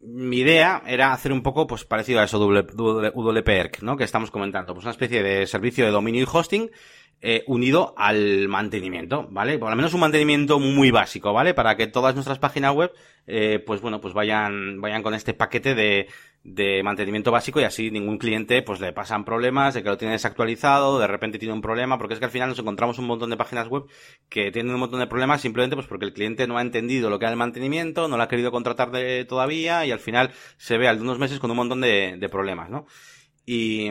mi idea era hacer un poco pues parecido a eso WPERC, ¿no? Que estamos comentando, pues una especie de servicio de dominio y hosting eh, unido al mantenimiento, ¿vale? Por lo menos un mantenimiento muy básico, ¿vale? Para que todas nuestras páginas web, eh, pues bueno, pues vayan, vayan con este paquete de, de mantenimiento básico y así ningún cliente pues le pasan problemas de que lo tiene desactualizado, de repente tiene un problema, porque es que al final nos encontramos un montón de páginas web que tienen un montón de problemas simplemente pues porque el cliente no ha entendido lo que es el mantenimiento, no lo ha querido contratar de, todavía y al final se ve al de unos meses con un montón de, de problemas, ¿no? Y,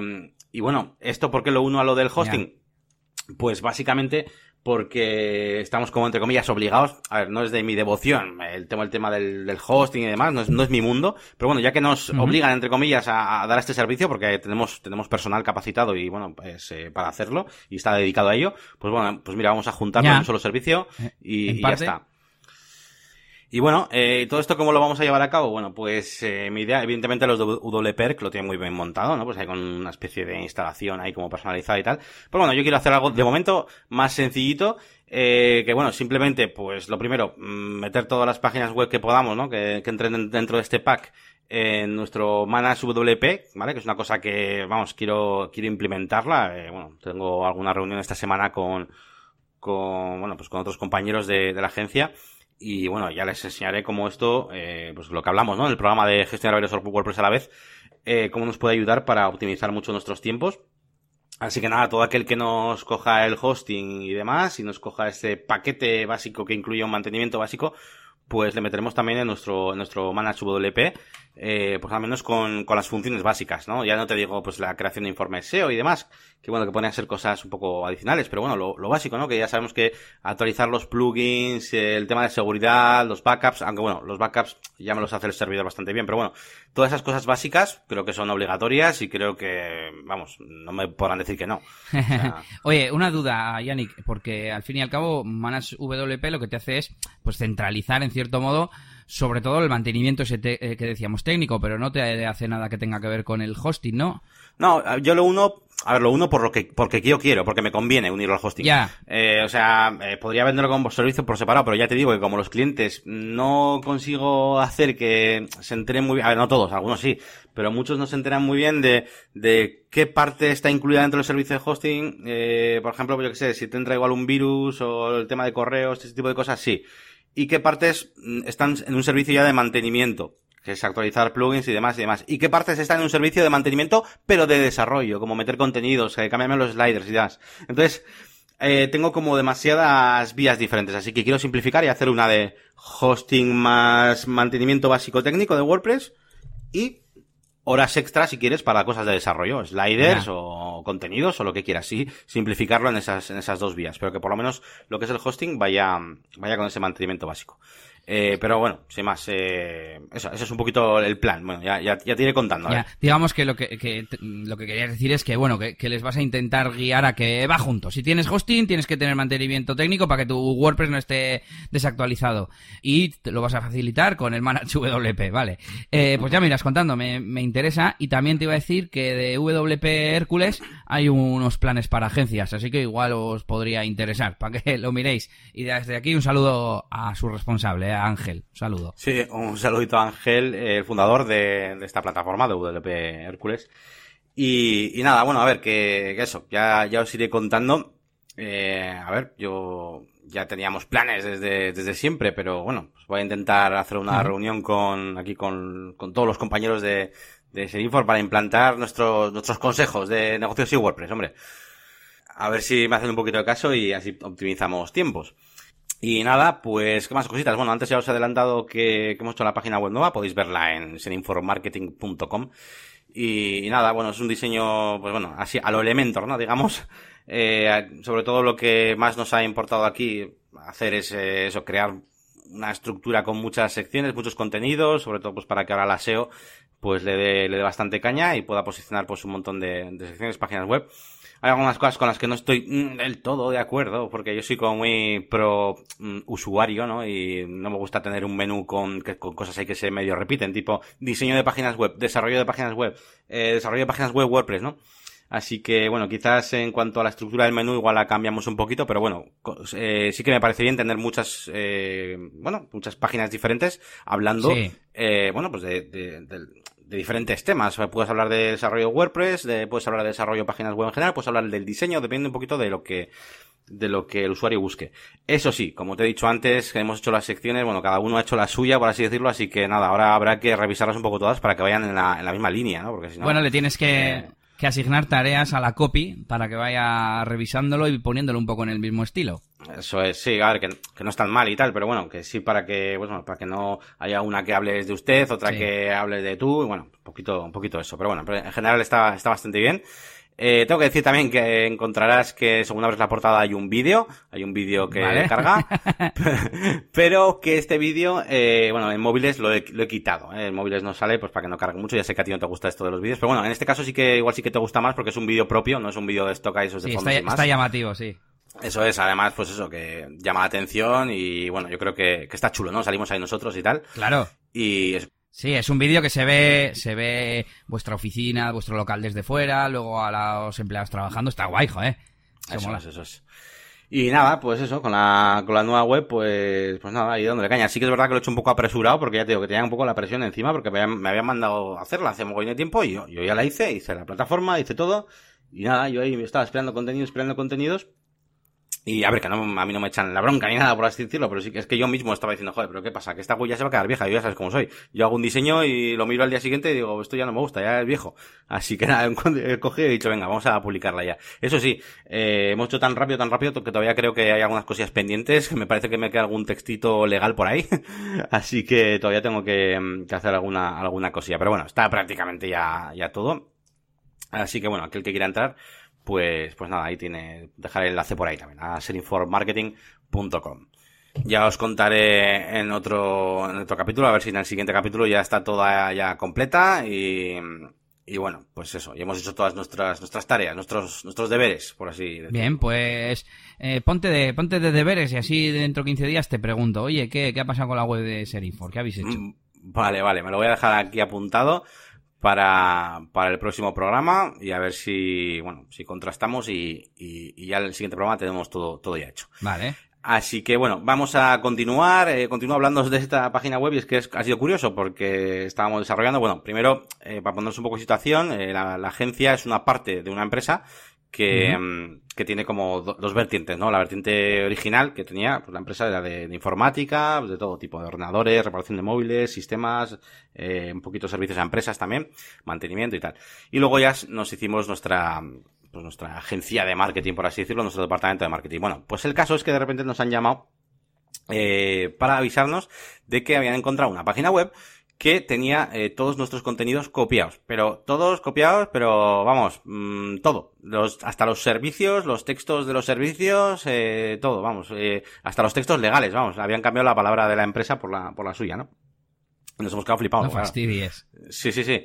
y bueno, ¿esto por qué lo uno a lo del hosting? Pues básicamente porque estamos como entre comillas obligados, a ver, no es de mi devoción el tema, el tema del, del hosting y demás, no es, no es, mi mundo, pero bueno, ya que nos uh -huh. obligan entre comillas a, a, dar este servicio, porque tenemos, tenemos personal capacitado y bueno, pues eh, para hacerlo y está dedicado a ello, pues bueno, pues mira, vamos a juntarlo en un solo servicio y, y ya está. Y bueno, eh, todo esto cómo lo vamos a llevar a cabo? Bueno, pues eh, mi idea, evidentemente los WPERC lo tienen muy bien montado, ¿no? Pues hay con una especie de instalación ahí como personalizada y tal. Pero bueno, yo quiero hacer algo de momento más sencillito, eh, que bueno, simplemente, pues lo primero, meter todas las páginas web que podamos, ¿no? Que, que entren dentro de este pack en nuestro Manage WP, ¿vale? Que es una cosa que, vamos, quiero, quiero implementarla. Eh, bueno, tengo alguna reunión esta semana con, con, bueno, pues con otros compañeros de, de la agencia y bueno, ya les enseñaré cómo esto, eh, pues lo que hablamos, ¿no? En el programa de gestionar varios WordPress a la vez, eh, cómo nos puede ayudar para optimizar mucho nuestros tiempos. Así que nada, todo aquel que nos coja el hosting y demás, y nos coja ese paquete básico que incluye un mantenimiento básico, pues le meteremos también en nuestro, en nuestro Manage WP, eh, pues al menos con, con las funciones básicas, ¿no? Ya no te digo, pues la creación de informes SEO y demás, que bueno, que pueden ser cosas un poco adicionales, pero bueno, lo, lo básico, ¿no? Que ya sabemos que actualizar los plugins, el tema de seguridad, los backups, aunque bueno, los backups ya me los hace el servidor bastante bien, pero bueno, todas esas cosas básicas creo que son obligatorias y creo que, vamos, no me podrán decir que no. *laughs* Oye, una duda, Yannick, porque al fin y al cabo, Manage WP lo que te hace es, pues centralizar en cierto modo sobre todo el mantenimiento ese te, eh, que decíamos técnico, pero no te hace nada que tenga que ver con el hosting, ¿no? No, yo lo uno, a ver, lo uno por lo que, porque yo quiero, porque me conviene unirlo al hosting. Ya. Eh, o sea, eh, podría venderlo como servicio por separado, pero ya te digo que como los clientes no consigo hacer que se enteren muy bien, a ver, no todos, algunos sí, pero muchos no se enteran muy bien de, de qué parte está incluida dentro del servicio de hosting. Eh, por ejemplo, yo que sé, si te entra igual un virus o el tema de correos, este tipo de cosas, sí y qué partes están en un servicio ya de mantenimiento, que es actualizar plugins y demás y demás. Y qué partes están en un servicio de mantenimiento, pero de desarrollo, como meter contenidos, eh, cambiarme los sliders y demás. Entonces, eh, tengo como demasiadas vías diferentes, así que quiero simplificar y hacer una de hosting más mantenimiento básico técnico de WordPress y horas extras si quieres para cosas de desarrollo, sliders yeah. o contenidos o lo que quieras, sí, simplificarlo en esas, en esas dos vías, pero que por lo menos lo que es el hosting vaya, vaya con ese mantenimiento básico. Eh, pero bueno, sin más, eh, eso, eso es un poquito el plan. Bueno, ya, ya, ya te iré contando. Ya, digamos que lo que, que, lo que querías decir es que, bueno, que, que, les vas a intentar guiar a que va juntos. Si tienes hosting, tienes que tener mantenimiento técnico para que tu WordPress no esté desactualizado. Y te lo vas a facilitar con el Manage WP, vale. Eh, pues ya me irás contando, me, me interesa. Y también te iba a decir que de WP Hércules hay unos planes para agencias, así que igual os podría interesar, para que lo miréis. Y desde aquí un saludo a su responsable, Ángel. Un saludo. Sí, un saludito a Ángel, el fundador de, de esta plataforma de WP Hércules. Y, y, nada, bueno, a ver, que, que eso, ya, ya os iré contando. Eh, a ver, yo ya teníamos planes desde, desde siempre, pero bueno, pues voy a intentar hacer una uh -huh. reunión con aquí con, con todos los compañeros de, de Serinfor para implantar nuestros, nuestros consejos de negocios y WordPress, hombre. A ver si me hacen un poquito de caso y así optimizamos tiempos. Y nada, pues, ¿qué más cositas? Bueno, antes ya os he adelantado que, hemos hecho la página web nueva, podéis verla en seninformarketing.com. Y, y, nada, bueno, es un diseño, pues bueno, así, a lo Elementor, ¿no? Digamos, *laughs* eh, sobre todo lo que más nos ha importado aquí hacer es eh, eso, crear una estructura con muchas secciones, muchos contenidos, sobre todo pues para que ahora la SEO pues le dé, le dé bastante caña y pueda posicionar pues un montón de secciones, páginas web hay algunas cosas con las que no estoy mm, del todo de acuerdo, porque yo soy como muy pro mm, usuario, ¿no? Y no me gusta tener un menú con, con cosas ahí que se medio repiten, tipo diseño de páginas web, desarrollo de páginas web, eh, desarrollo de páginas web WordPress, ¿no? Así que, bueno, quizás en cuanto a la estructura del menú igual la cambiamos un poquito, pero bueno, eh, sí que me parece bien tener muchas, eh, bueno, muchas páginas diferentes hablando, eh, bueno, pues de, de, de, diferentes temas. Puedes hablar de desarrollo WordPress, de, puedes hablar de desarrollo de páginas web en general, puedes hablar del diseño, depende un poquito de lo que, de lo que el usuario busque. Eso sí, como te he dicho antes, hemos hecho las secciones, bueno, cada uno ha hecho la suya, por así decirlo, así que nada, ahora habrá que revisarlas un poco todas para que vayan en la, en la misma línea, ¿no? Porque si no, bueno, le tienes que, que asignar tareas a la copy para que vaya revisándolo y poniéndolo un poco en el mismo estilo. Eso es, sí, a ver, que, que no es tan mal y tal, pero bueno, que sí para que, bueno, para que no haya una que hables de usted, otra que hable de tú, y bueno, un poquito, un poquito eso, pero bueno, pero en general está, está bastante bien. Eh, tengo que decir también que encontrarás que según abres la portada hay un vídeo, hay un vídeo que carga, *laughs* pero que este vídeo, eh, bueno, en móviles lo he, lo he quitado, ¿eh? en móviles no sale pues para que no cargue mucho, ya sé que a ti no te gusta esto de los vídeos, pero bueno, en este caso sí que igual sí que te gusta más porque es un vídeo propio, no es un vídeo de stock y esos de sí, está, está llamativo, sí. Eso es, además, pues eso, que llama la atención y bueno, yo creo que, que está chulo, ¿no? Salimos ahí nosotros y tal. Claro. Y es, Sí, es un vídeo que se ve, se ve vuestra oficina, vuestro local desde fuera, luego a los empleados trabajando, está guay, joder. Eso es, eso es. Y nada, pues eso, con la, con la nueva web, pues, pues nada, ahí dándole caña. Sí que es verdad que lo he hecho un poco apresurado, porque ya te digo que tenía un poco la presión encima, porque me habían, me habían mandado hacerla hace un montón de tiempo, y yo, yo ya la hice, hice la plataforma, hice todo, y nada, yo ahí estaba esperando contenidos, esperando contenidos, y a ver, que no, a mí no me echan la bronca ni nada, por así decirlo, pero sí que es que yo mismo estaba diciendo, joder, pero ¿qué pasa? Que esta web ya se va a quedar vieja, yo ya sabes cómo soy. Yo hago un diseño y lo miro al día siguiente y digo, esto ya no me gusta, ya es viejo. Así que nada, *laughs* he cogido y he dicho, venga, vamos a publicarla ya. Eso sí, eh, hemos hecho tan rápido, tan rápido, que todavía creo que hay algunas cosillas pendientes, que me parece que me queda algún textito legal por ahí. *laughs* Así que todavía tengo que, que hacer alguna, alguna cosilla. Pero bueno, está prácticamente ya, ya todo. Así que bueno, aquel que quiera entrar, pues, pues nada, ahí tiene, dejar el enlace por ahí también, a serinformarketing.com. Ya os contaré en otro, en otro capítulo, a ver si en el siguiente capítulo ya está toda ya completa y, y bueno, pues eso, ya hemos hecho todas nuestras, nuestras tareas, nuestros, nuestros deberes, por así decirlo. Bien, pues eh, ponte, de, ponte de deberes y así dentro de 15 días te pregunto, oye, ¿qué, qué ha pasado con la web de Serinfor? ¿Qué habéis hecho? Mm, vale, vale, me lo voy a dejar aquí apuntado para, para el próximo programa y a ver si, bueno, si contrastamos y, y, ya en el siguiente programa tenemos todo, todo ya hecho. Vale. Así que bueno, vamos a continuar, eh, continúo hablando de esta página web y es que es, ha sido curioso porque estábamos desarrollando, bueno, primero, eh, para ponernos un poco en situación, eh, la, la, agencia es una parte de una empresa que, mm, que tiene como dos vertientes, ¿no? La vertiente original que tenía pues, la empresa era de, informática, pues, de todo tipo, de ordenadores, reparación de móviles, sistemas, eh, un poquito servicios a empresas también, mantenimiento y tal. Y luego ya nos hicimos nuestra, pues, nuestra agencia de marketing, por así decirlo, nuestro departamento de marketing. Bueno, pues el caso es que de repente nos han llamado eh, para avisarnos de que habían encontrado una página web que tenía eh, todos nuestros contenidos copiados, pero todos copiados, pero vamos, mmm, todo, los, hasta los servicios, los textos de los servicios, eh, todo, vamos, eh, hasta los textos legales, vamos, habían cambiado la palabra de la empresa por la, por la suya, ¿no? Nos hemos quedado flipados. No fastidies. Sí, sí, sí.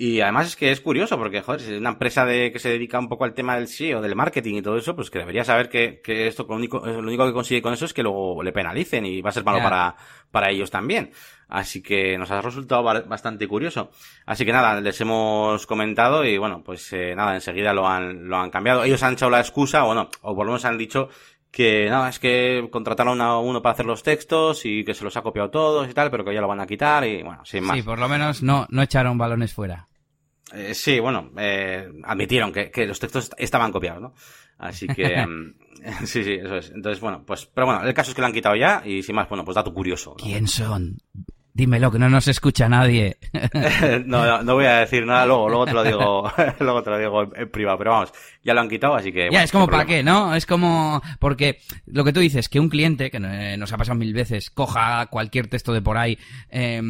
Y además es que es curioso porque, joder, si es una empresa de, que se dedica un poco al tema del SEO, del marketing y todo eso, pues que debería saber que, que esto lo único, lo único que consigue con eso es que luego le penalicen y va a ser malo yeah. para, para ellos también. Así que nos ha resultado bastante curioso. Así que nada, les hemos comentado y bueno, pues eh, nada, enseguida lo han, lo han cambiado. Ellos han echado la excusa, o no, o por lo menos han dicho que nada, es que contrataron a uno para hacer los textos y que se los ha copiado todos y tal, pero que ya lo van a quitar y bueno, sin más. Sí, por lo menos no, no echaron balones fuera. Eh, sí, bueno, eh, admitieron que, que, los textos estaban copiados, ¿no? Así que, um, *laughs* sí, sí, eso es. Entonces, bueno, pues, pero bueno, el caso es que lo han quitado ya y sin más, bueno, pues dato curioso. ¿no? ¿Quién son? Dímelo, que no nos escucha nadie. *laughs* no, no, no, voy a decir nada, luego, luego te lo digo, *laughs* *laughs* luego te lo digo en, en, privado, pero vamos, ya lo han quitado, así que... Ya, bueno, es como para qué, ¿no? Es como, porque lo que tú dices, que un cliente, que nos ha pasado mil veces, coja cualquier texto de por ahí eh,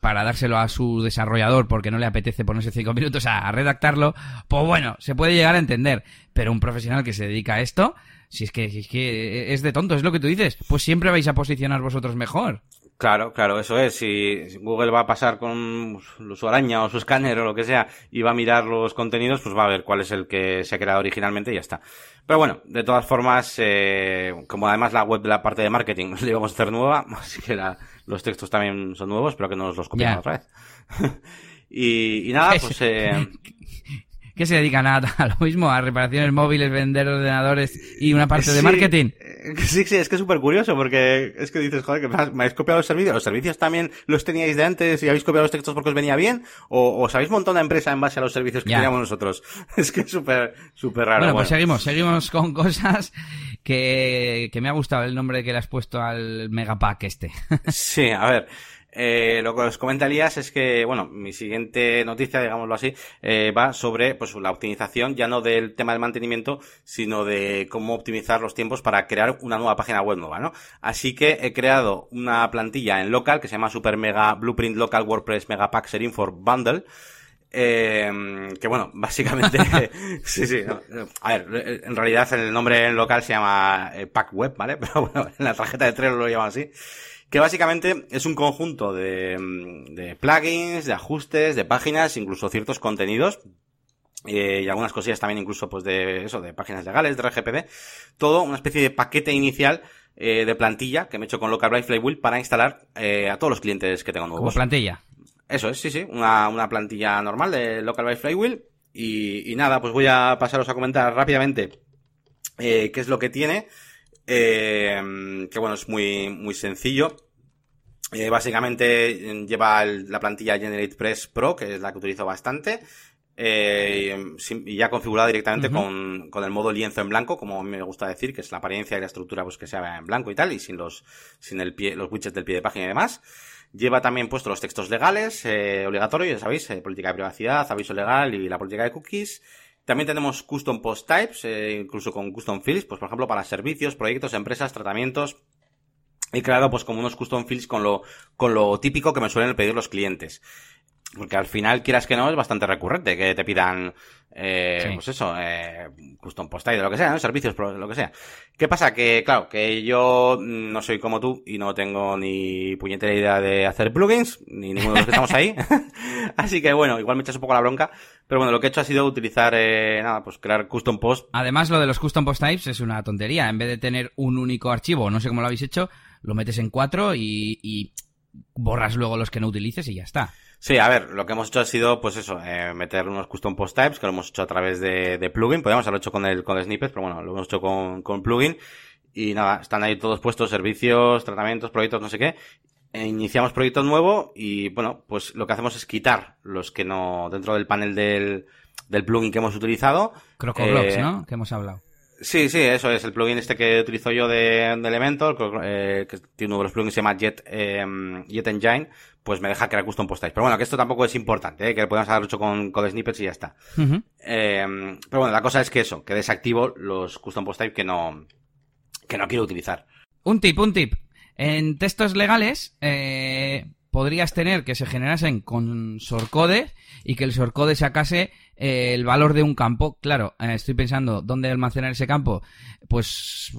para dárselo a su desarrollador porque no le apetece ponerse cinco minutos a, a redactarlo, pues bueno, se puede llegar a entender, pero un profesional que se dedica a esto, si es que, si es que es de tonto, es lo que tú dices, pues siempre vais a posicionar vosotros mejor. Claro, claro, eso es. Si Google va a pasar con su araña o su escáner o lo que sea y va a mirar los contenidos, pues va a ver cuál es el que se ha creado originalmente y ya está. Pero bueno, de todas formas, eh, como además la web de la parte de marketing *laughs* nos íbamos a hacer nueva, *laughs* así que la, los textos también son nuevos, pero que no nos los copiamos yeah. otra vez. *laughs* y, y, nada, pues... Eh, ¿Qué se dedican *laughs* a, lo mismo? ¿A reparaciones móviles, vender ordenadores y una parte de marketing? Eh, sí, sí, es que es súper curioso porque es que dices, joder, que me habéis copiado los servicios. ¿Los servicios también los teníais de antes y habéis copiado los textos porque os venía bien? ¿O os habéis montado una empresa en base a los servicios que teníamos nosotros? *laughs* Es que es súper, súper raro. Bueno, pues seguimos, seguimos con *laughs* cosas que, que me ha gustado el nombre que le has puesto al megapack este. sí, a ver. Eh, lo que os comenta Elías es que, bueno, mi siguiente noticia, digámoslo así, eh, va sobre pues la optimización, ya no del tema del mantenimiento, sino de cómo optimizar los tiempos para crear una nueva página web nueva, ¿no? Así que he creado una plantilla en local que se llama Super Mega Blueprint Local WordPress Mega Pack for Bundle. Eh, que bueno, *laughs* básicamente, *laughs* sí, sí, a ver, en realidad el nombre en local se llama eh, Pack Web, ¿vale? *laughs* Pero bueno, en la tarjeta de Trello lo llaman así que básicamente es un conjunto de, de plugins, de ajustes, de páginas, incluso ciertos contenidos eh, y algunas cosillas también incluso pues de eso, de páginas legales, de RGPD, todo una especie de paquete inicial eh, de plantilla que me he hecho con Local Flywheel para instalar eh, a todos los clientes que tengo nuevos. Como plantilla. Eso es, sí, sí, una, una plantilla normal de Local by Flywheel y, y nada, pues voy a pasaros a comentar rápidamente eh, qué es lo que tiene. Eh, que bueno, es muy, muy sencillo. Eh, básicamente lleva la plantilla GeneratePress Pro, que es la que utilizo bastante. Eh, y ya configurada directamente con, con, el modo lienzo en blanco, como me gusta decir, que es la apariencia y la estructura pues que se vea en blanco y tal, y sin los, sin el pie, los widgets del pie de página y demás. Lleva también puesto los textos legales, eh, obligatorios, ya sabéis, eh, política de privacidad, aviso legal y la política de cookies. También tenemos custom post types, eh, incluso con custom fields, pues por ejemplo para servicios, proyectos, empresas, tratamientos. He creado pues como unos custom fields con lo, con lo típico que me suelen pedir los clientes. Porque al final, quieras que no, es bastante recurrente que te pidan, eh, pues eso, eh, custom post type, de lo que sea, ¿no? servicios, lo que sea. ¿Qué pasa? Que, claro, que yo no soy como tú y no tengo ni puñetera idea de hacer plugins, ni ninguno de los que estamos ahí. *laughs* Así que bueno, igual me echas un poco la bronca. Pero bueno, lo que he hecho ha sido utilizar, eh, nada, pues crear custom post. Además, lo de los custom post types es una tontería. En vez de tener un único archivo, no sé cómo lo habéis hecho, lo metes en cuatro y, y borras luego los que no utilices y ya está. Sí, a ver, lo que hemos hecho ha sido, pues eso, eh, meter unos custom post types que lo hemos hecho a través de, de plugin. Podríamos haberlo hecho con el, con el snippet, pero bueno, lo hemos hecho con, con plugin. Y nada, están ahí todos puestos, servicios, tratamientos, proyectos, no sé qué. E iniciamos proyecto nuevo y bueno, pues lo que hacemos es quitar los que no, dentro del panel del, del plugin que hemos utilizado. CrocoBlocks, eh, ¿no? Que hemos hablado. Sí, sí, eso es el plugin este que utilizo yo de, de Elementor, eh, que tiene uno de los plugins que se llama Jet, eh, Jet Engine, pues me deja crear custom post types. Pero bueno, que esto tampoco es importante, ¿eh? que lo podemos haber hecho con code snippets y ya está. eh, pero bueno, la cosa es que eso, que desactivo los custom post types que no, que no quiero utilizar. Un tip, un tip. En textos legales, eh, podrías tener que se generasen con sorcode y que el sorcode sacase eh, el valor de un campo. Claro, eh, estoy pensando dónde almacenar ese campo. Pues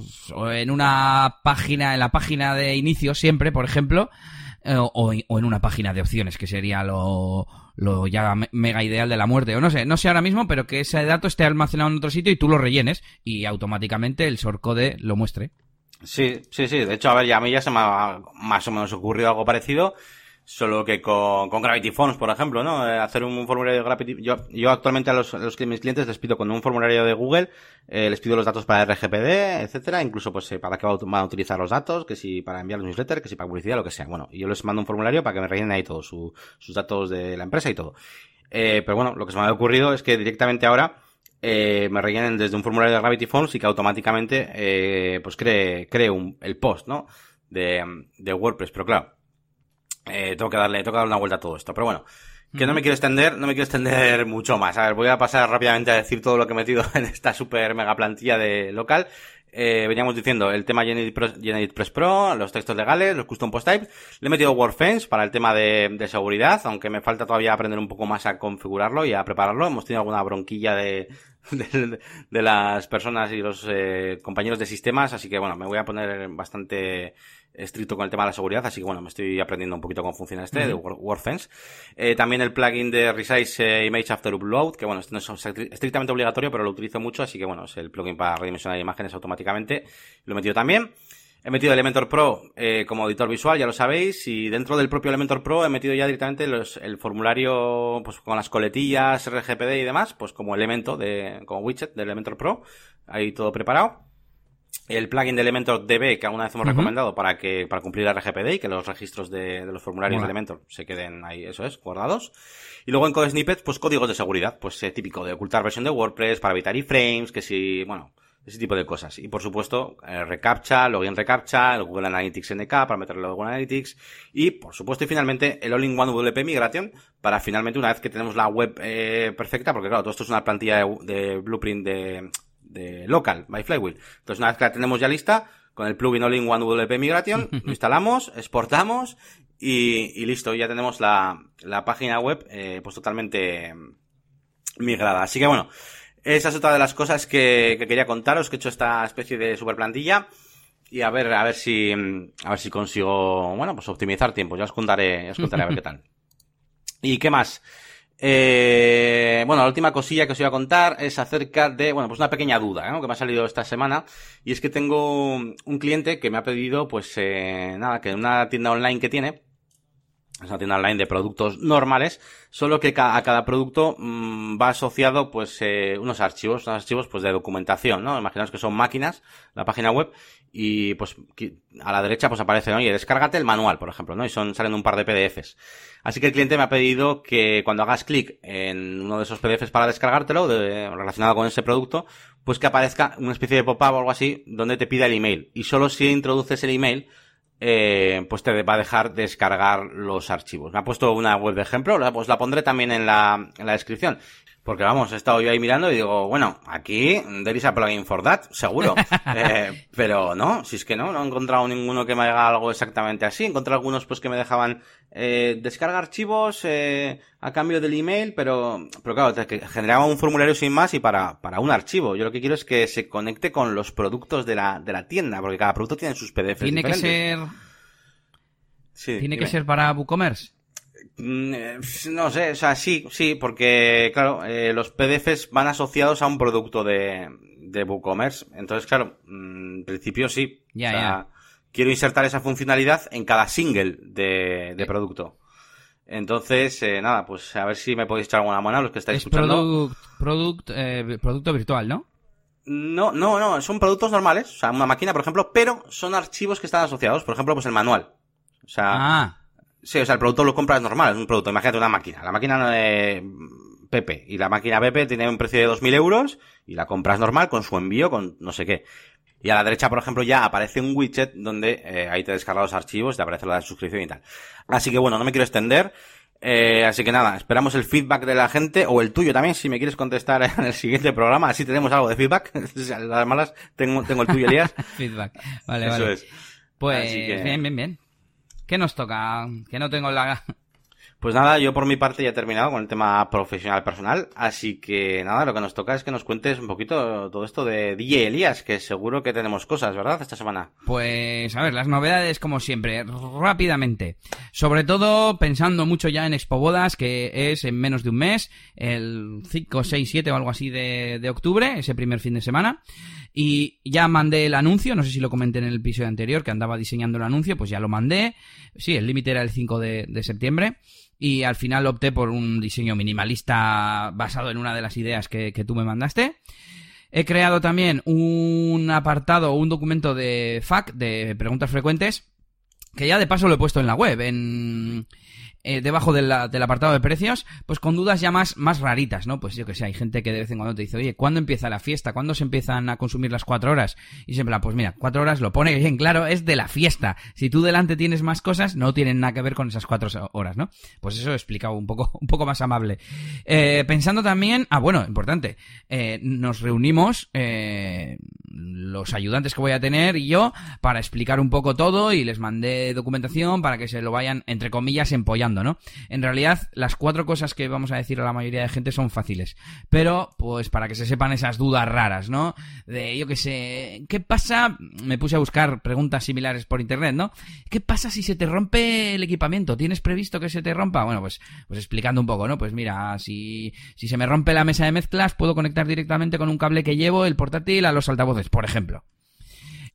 en una página, en la página de inicio siempre, por ejemplo, eh, o, en una página de opciones, que sería lo, lo ya mega ideal de la muerte. O no sé, no sé ahora mismo, pero que ese dato esté almacenado en otro sitio y tú lo rellenes y automáticamente el sorcode lo muestre. Sí, sí, sí. De hecho, a ver, ya a mí ya se me ha más o menos ocurrido algo parecido. Solo que con, con Gravity Forms, por ejemplo, ¿no? Eh, hacer un formulario de Gravity... Yo, yo actualmente a los, a los mis clientes les pido con un formulario de Google, eh, les pido los datos para RGPD, etcétera, incluso pues eh, para qué van a utilizar los datos, que si para enviar los newsletters, que si para publicidad, lo que sea. Bueno, yo les mando un formulario para que me rellenen ahí todos su, sus datos de la empresa y todo. Pero bueno, lo que se me ha ocurrido es que directamente ahora me rellenen desde un formulario de Gravity Forms y que automáticamente pues cree, cree un, el post, ¿no? De, de WordPress. Pero claro, eh, tengo que darle, tengo que darle una vuelta a todo esto. Pero bueno, que no me quiero extender, no me quiero extender *laughs* mucho más. A ver, voy a pasar rápidamente a decir todo lo que he metido *laughs* en esta super mega plantilla de local. Eh, veníamos diciendo el tema GeneratePress Pro, los textos legales, los custom post types. Le he metido WordFence para el tema de, de, seguridad, aunque me falta todavía aprender un poco más a configurarlo y a prepararlo. Hemos tenido alguna bronquilla de, *laughs* de, de las personas y los eh, compañeros de sistemas, así que bueno, me voy a poner bastante estricto con el tema de la seguridad, así que bueno, me estoy aprendiendo un poquito cómo funciona este, de WordFence. Eh, también el plugin de Resize eh, Image After Upload, que bueno, este no es estrictamente obligatorio, pero lo utilizo mucho, así que bueno, es el plugin para redimensionar imágenes automáticamente. Lo he metido también. He metido Elementor Pro eh, como editor visual, ya lo sabéis, y dentro del propio Elementor Pro he metido ya directamente los, el formulario pues con las coletillas, RGPD y demás, pues como elemento de, como widget de Elementor Pro, ahí todo preparado. El plugin de Elementor DB que alguna vez hemos recomendado para que, para cumplir la RGPD y que los registros de, de los formularios de Elementor se queden ahí, eso es, guardados. Y luego en Code Snippets, pues códigos de seguridad, pues eh, típico de ocultar versión de WordPress para evitar iframes, que si, bueno, ese tipo de cosas. Y por supuesto, eh, reCAPTCHA, login reCAPTCHA, el Google Analytics NK para meterlo en Google Analytics y por supuesto y finalmente el All-in-One WP Migration para finalmente una vez que tenemos la web eh, perfecta, porque claro, todo esto es una plantilla de, blueprint de, de local, by Flywheel. Entonces una vez que la tenemos ya lista, con el plugin All-in-One WP Migration, *laughs* lo instalamos, exportamos y, y, listo, ya tenemos la, la página web eh, pues totalmente migrada. Así que bueno, esa es otra de las cosas que, quería contaros, que he hecho esta especie de super plantilla. Y a ver, a ver si, a ver si consigo, bueno, pues optimizar tiempo. Ya os contaré, ya os contaré a ver qué tal. *laughs* ¿Y qué más? Eh, bueno, la última cosilla que os iba a contar es acerca de, bueno, pues una pequeña duda, ¿no? Que me ha salido esta semana. Y es que tengo un cliente que me ha pedido, pues, eh, nada, que una tienda online que tiene, es una tienda online de productos normales, solo que a cada producto mm, va asociado pues eh, unos archivos, unos archivos pues de documentación, ¿no? Imaginaos que son máquinas, la página web, y pues a la derecha pues aparece, oye, descárgate el manual, por ejemplo, ¿no? Y son, salen un par de PDFs. Así que el cliente me ha pedido que cuando hagas clic en uno de esos PDFs para descargártelo, relacionado con ese producto, pues que aparezca una especie de pop-up o algo así, donde te pida el email. Y solo si introduces el email, eh, pues te va a dejar descargar los archivos. Me ha puesto una web de ejemplo, pues la pondré también en la, en la descripción. Porque vamos, he estado yo ahí mirando y digo, bueno, aquí there is a plugin for that, seguro. *laughs* eh, pero no, si es que no, no he encontrado ninguno que me haga algo exactamente así. He encontrado algunos pues que me dejaban eh, descargar archivos eh, a cambio del email, pero, pero claro, que generaba un formulario sin más y para, para un archivo. Yo lo que quiero es que se conecte con los productos de la, de la tienda, porque cada producto tiene sus PDFs. Tiene que ser... Sí, ¿Tiene que ser para WooCommerce? Mm, eh, no sé, o sea, sí, sí, porque, claro, eh, los PDFs van asociados a un producto de, de WooCommerce. Entonces, claro, mm, en principio sí. Ya, ya. Quiero insertar esa funcionalidad en cada single de, de producto. Entonces, eh, nada, pues a ver si me podéis echar alguna mano los que estáis escuchando. producto virtual, ¿no? No, no, no, son productos normales, o sea, una máquina, por ejemplo, pero son archivos que están asociados, por ejemplo, pues el manual. O sea, ah. Sí, o sea, el producto lo compras normal, es un producto. Imagínate una máquina. La máquina de Pepe. Y la máquina Pepe tiene un precio de 2.000 euros y la compras normal con su envío, con no sé qué. Y a la derecha, por ejemplo, ya aparece un widget donde eh, ahí te descarga los archivos, te aparece la suscripción y tal. Así que bueno, no me quiero extender. Eh, así que nada, esperamos el feedback de la gente o el tuyo también, si me quieres contestar *laughs* en el siguiente programa. Así tenemos algo de feedback. *laughs* Las malas, tengo, tengo el tuyo, Elías. *laughs* feedback. Vale, Eso es. Pues bien, bien, bien. ¿Qué nos toca? Que no tengo la... Pues nada, yo por mi parte ya he terminado con el tema profesional personal, así que nada, lo que nos toca es que nos cuentes un poquito todo esto de DJ Elías, que seguro que tenemos cosas, ¿verdad? Esta semana. Pues a ver, las novedades como siempre, rápidamente. Sobre todo pensando mucho ya en Expo Bodas, que es en menos de un mes, el 5, 6, 7 o algo así de, de octubre, ese primer fin de semana. Y ya mandé el anuncio, no sé si lo comenté en el episodio anterior, que andaba diseñando el anuncio, pues ya lo mandé. Sí, el límite era el 5 de, septiembre. Y al final opté por un diseño minimalista basado en una de las ideas que, que tú me mandaste. He creado también un apartado un documento de FAQ, de preguntas frecuentes, que ya de paso lo he puesto en la web, en eh, debajo del apartado de precios, pues con dudas ya más, más raritas, ¿no? Pues yo que sé, hay gente que de vez en cuando te dice, oye, ¿cuándo empieza la fiesta? ¿Cuándo se empiezan a consumir las cuatro horas? Y siempre, pues mira, cuatro horas lo pone bien claro, es de la fiesta. Si tú delante tienes más cosas, no tienen nada que ver con esas cuatro horas, ¿no? Pues eso he explicado un poco, *laughs* un poco más amable. Eh, pensando también, ah, bueno, importante, eh, nos reunimos, eh, los ayudantes que voy a tener y yo, para explicar un poco todo y les mandé documentación para que se lo vayan, entre comillas, empollando ¿no? En realidad, las cuatro cosas que vamos a decir a la mayoría de gente son fáciles. Pero, pues, para que se sepan esas dudas raras, ¿no? De, yo qué sé, ¿qué pasa? Me puse a buscar preguntas similares por internet, ¿no? ¿Qué pasa si se te rompe el equipamiento? ¿Tienes previsto que se te rompa? Bueno, pues, pues explicando un poco, ¿no? Pues mira, si, si se me rompe la mesa de mezclas, puedo conectar directamente con un cable que llevo el portátil a los altavoces, por ejemplo.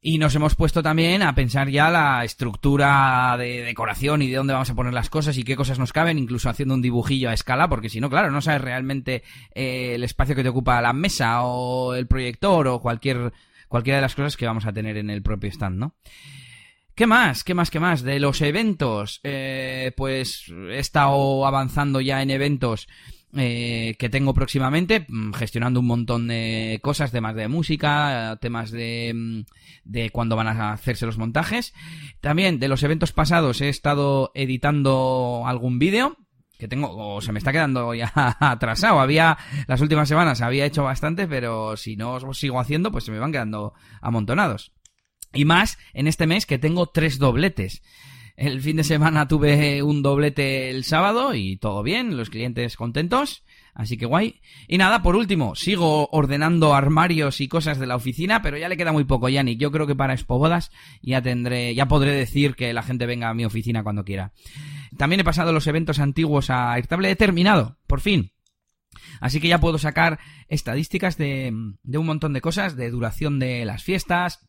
Y nos hemos puesto también a pensar ya la estructura de decoración y de dónde vamos a poner las cosas y qué cosas nos caben, incluso haciendo un dibujillo a escala, porque si no, claro, no sabes realmente eh, el espacio que te ocupa la mesa o el proyector o cualquier cualquiera de las cosas que vamos a tener en el propio stand, ¿no? ¿Qué más? ¿Qué más? ¿Qué más? De los eventos, eh, pues he estado avanzando ya en eventos eh, que tengo próximamente, mm, gestionando un montón de cosas, temas de música, temas de, mm, de cuándo van a hacerse los montajes. También de los eventos pasados he estado editando algún vídeo, que tengo, o se me está quedando ya *laughs* atrasado. Había, las últimas semanas había hecho bastante, pero si no os sigo haciendo, pues se me van quedando amontonados. Y más en este mes que tengo tres dobletes. El fin de semana tuve un doblete el sábado y todo bien, los clientes contentos. Así que guay. Y nada, por último, sigo ordenando armarios y cosas de la oficina, pero ya le queda muy poco, Yannick. Yo creo que para Expobodas ya tendré, ya podré decir que la gente venga a mi oficina cuando quiera. También he pasado los eventos antiguos a Airtable, he terminado, por fin. Así que ya puedo sacar estadísticas de, de un montón de cosas, de duración de las fiestas,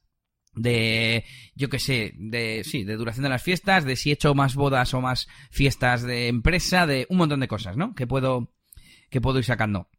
de, yo qué sé, de, sí, de duración de las fiestas, de si he hecho más bodas o más fiestas de empresa, de un montón de cosas, ¿no? Que puedo, que puedo ir sacando.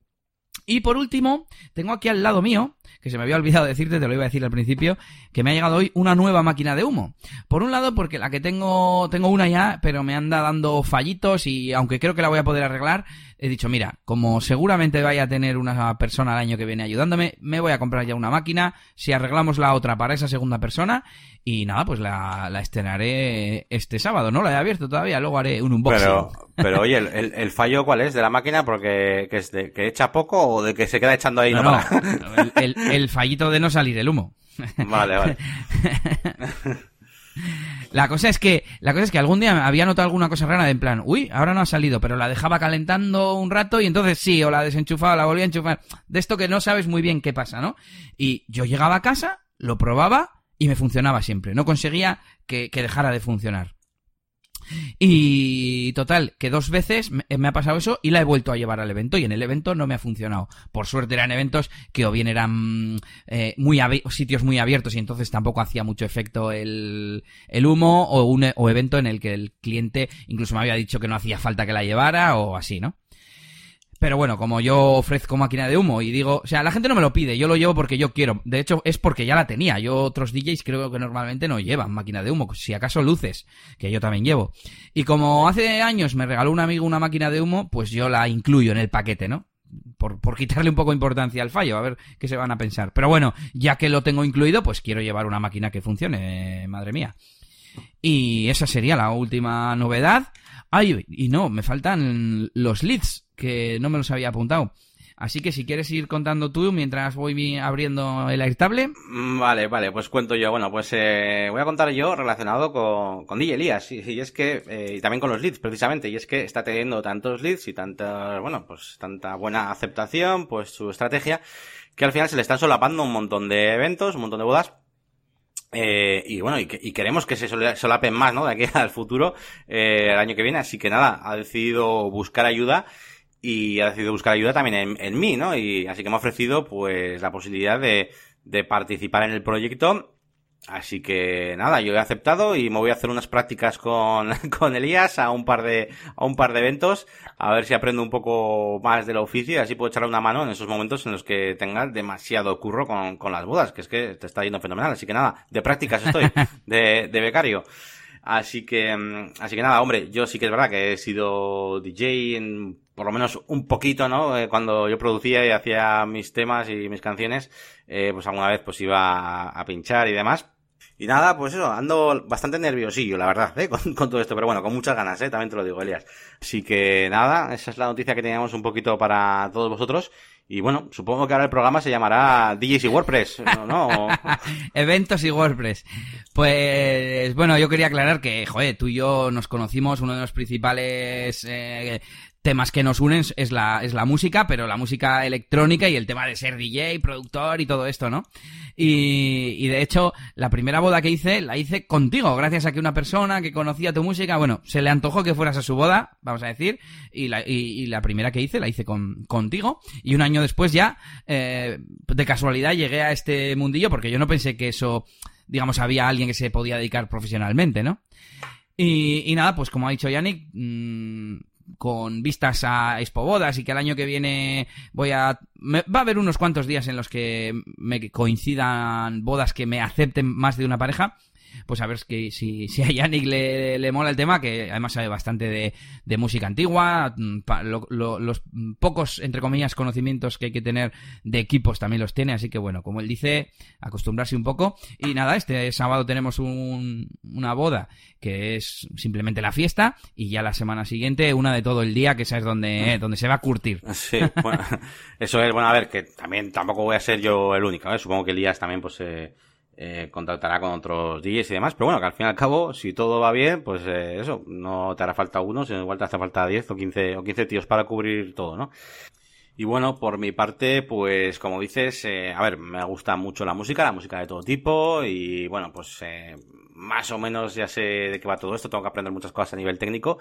Y por último, tengo aquí al lado mío, que se me había olvidado decirte, te lo iba a decir al principio, que me ha llegado hoy una nueva máquina de humo. Por un lado, porque la que tengo, tengo una ya, pero me anda dando fallitos y aunque creo que la voy a poder arreglar, he dicho, mira, como seguramente vaya a tener una persona al año que viene ayudándome, me voy a comprar ya una máquina, si arreglamos la otra para esa segunda persona, y nada, pues la, la estrenaré este sábado, ¿no? La he abierto todavía, luego haré un unboxing. Pero, pero oye, ¿el, el, fallo cuál es de la máquina? Porque que es de que echa poco o de que se queda echando ahí. No, no, el, el fallito de no salir el humo. Vale, vale. *laughs* La cosa es que, la cosa es que algún día había notado alguna cosa rara de en plan, uy, ahora no ha salido, pero la dejaba calentando un rato y entonces sí, o la desenchufaba, la volvía a enchufar. De esto que no sabes muy bien qué pasa, ¿no? Y yo llegaba a casa, lo probaba y me funcionaba siempre. No conseguía que, que dejara de funcionar. Y total, que dos veces me ha pasado eso y la he vuelto a llevar al evento y en el evento no me ha funcionado. Por suerte eran eventos que o bien eran eh, muy sitios muy abiertos y entonces tampoco hacía mucho efecto el, el humo o un o evento en el que el cliente incluso me había dicho que no hacía falta que la llevara o así, ¿no? Pero bueno, como yo ofrezco máquina de humo y digo, o sea, la gente no me lo pide, yo lo llevo porque yo quiero. De hecho, es porque ya la tenía. Yo otros DJs creo que normalmente no llevan máquina de humo, si acaso luces, que yo también llevo. Y como hace años me regaló un amigo una máquina de humo, pues yo la incluyo en el paquete, ¿no? Por, por quitarle un poco de importancia al fallo, a ver qué se van a pensar. Pero bueno, ya que lo tengo incluido, pues quiero llevar una máquina que funcione, madre mía. Y esa sería la última novedad. Ay, y no, me faltan los leads, que no me los había apuntado. Así que si quieres ir contando tú mientras voy abriendo el Airtable. Mm, vale, vale, pues cuento yo. Bueno, pues eh, voy a contar yo relacionado con, con DJ Elías. Y, es que, eh, y también con los leads, precisamente. Y es que está teniendo tantos leads y tanta, bueno, pues tanta buena aceptación, pues su estrategia, que al final se le están solapando un montón de eventos, un montón de bodas eh, y bueno, y, queremos que se solapen más, ¿no? De aquí *laughs* al futuro, eh, el año que viene. Así que nada, ha decidido buscar ayuda y ha decidido buscar ayuda también en, en mí, ¿no? Y así que me ha ofrecido, pues, la posibilidad de, de participar en el proyecto Así que nada, yo he aceptado y me voy a hacer unas prácticas con, *laughs* con Elías a un par de, a un par de eventos, a ver si aprendo un poco más del oficio y así puedo echarle una mano en esos momentos en los que tenga demasiado curro con, con las bodas, que es que te está yendo fenomenal. Así que nada, de prácticas estoy, *laughs* de, de becario. Así que, así que nada, hombre, yo sí que es verdad que he sido DJ en por lo menos un poquito, ¿no? Eh, cuando yo producía y hacía mis temas y mis canciones, eh, pues alguna vez pues iba a, pinchar y demás. Y nada, pues eso, ando bastante nerviosillo, la verdad, ¿eh? *laughs* con, todo esto, pero bueno, con muchas ganas, ¿eh? también te lo digo, Elias. Así que nada, esa es la noticia que teníamos un poquito para todos vosotros. Y bueno, supongo que ahora el programa se llamará DJs y WordPress, ¿no? *laughs* Eventos y WordPress. Pues bueno, yo quería aclarar que, joder, tú y yo nos conocimos, uno de los principales eh, temas que nos unen es la, es la música, pero la música electrónica y el tema de ser DJ, productor y todo esto, ¿no? Y, y de hecho, la primera boda que hice, la hice contigo, gracias a que una persona que conocía tu música, bueno, se le antojó que fueras a su boda, vamos a decir, y la, y, la primera que hice, la hice con, contigo, y un año después ya, eh, de casualidad llegué a este mundillo, porque yo no pensé que eso digamos, había alguien que se podía dedicar profesionalmente, ¿no? Y, nada, pues como ha dicho Yannick, mm, con vistas a Expo Bodas y que el año que viene voy a... va a haber unos cuantos días en los que me coincidan bodas que me acepten más de una pareja pues a ver que, si, si a Yannick le, le, mola el tema, que además sabe bastante de, de música antigua, mm, los pocos, entre comillas, conocimientos que hay que tener de equipos también los tiene, así que bueno, como él dice, acostumbrarse un poco. Y nada, este sábado tenemos un, una boda que es simplemente la fiesta y ya la semana siguiente una de todo el día que esa es donde, mm. donde se va a curtir. Sí, bueno, *laughs* eso es, bueno, a ver, que también tampoco voy a ser yo el único, ¿eh? supongo que Elías también pues... Eh eh, contactará con otros DJs y demás. Pero bueno, que al fin y al cabo, si todo va bien, pues eh, eso, no te hará falta uno, sino igual te hace falta 10 o 15, o 15 tíos para cubrir todo, ¿no? Y bueno, por mi parte, pues como dices, eh, a ver, me gusta mucho la música, la música de todo tipo y bueno, pues eh, más o menos ya sé de qué va todo esto, tengo que aprender muchas cosas a nivel técnico,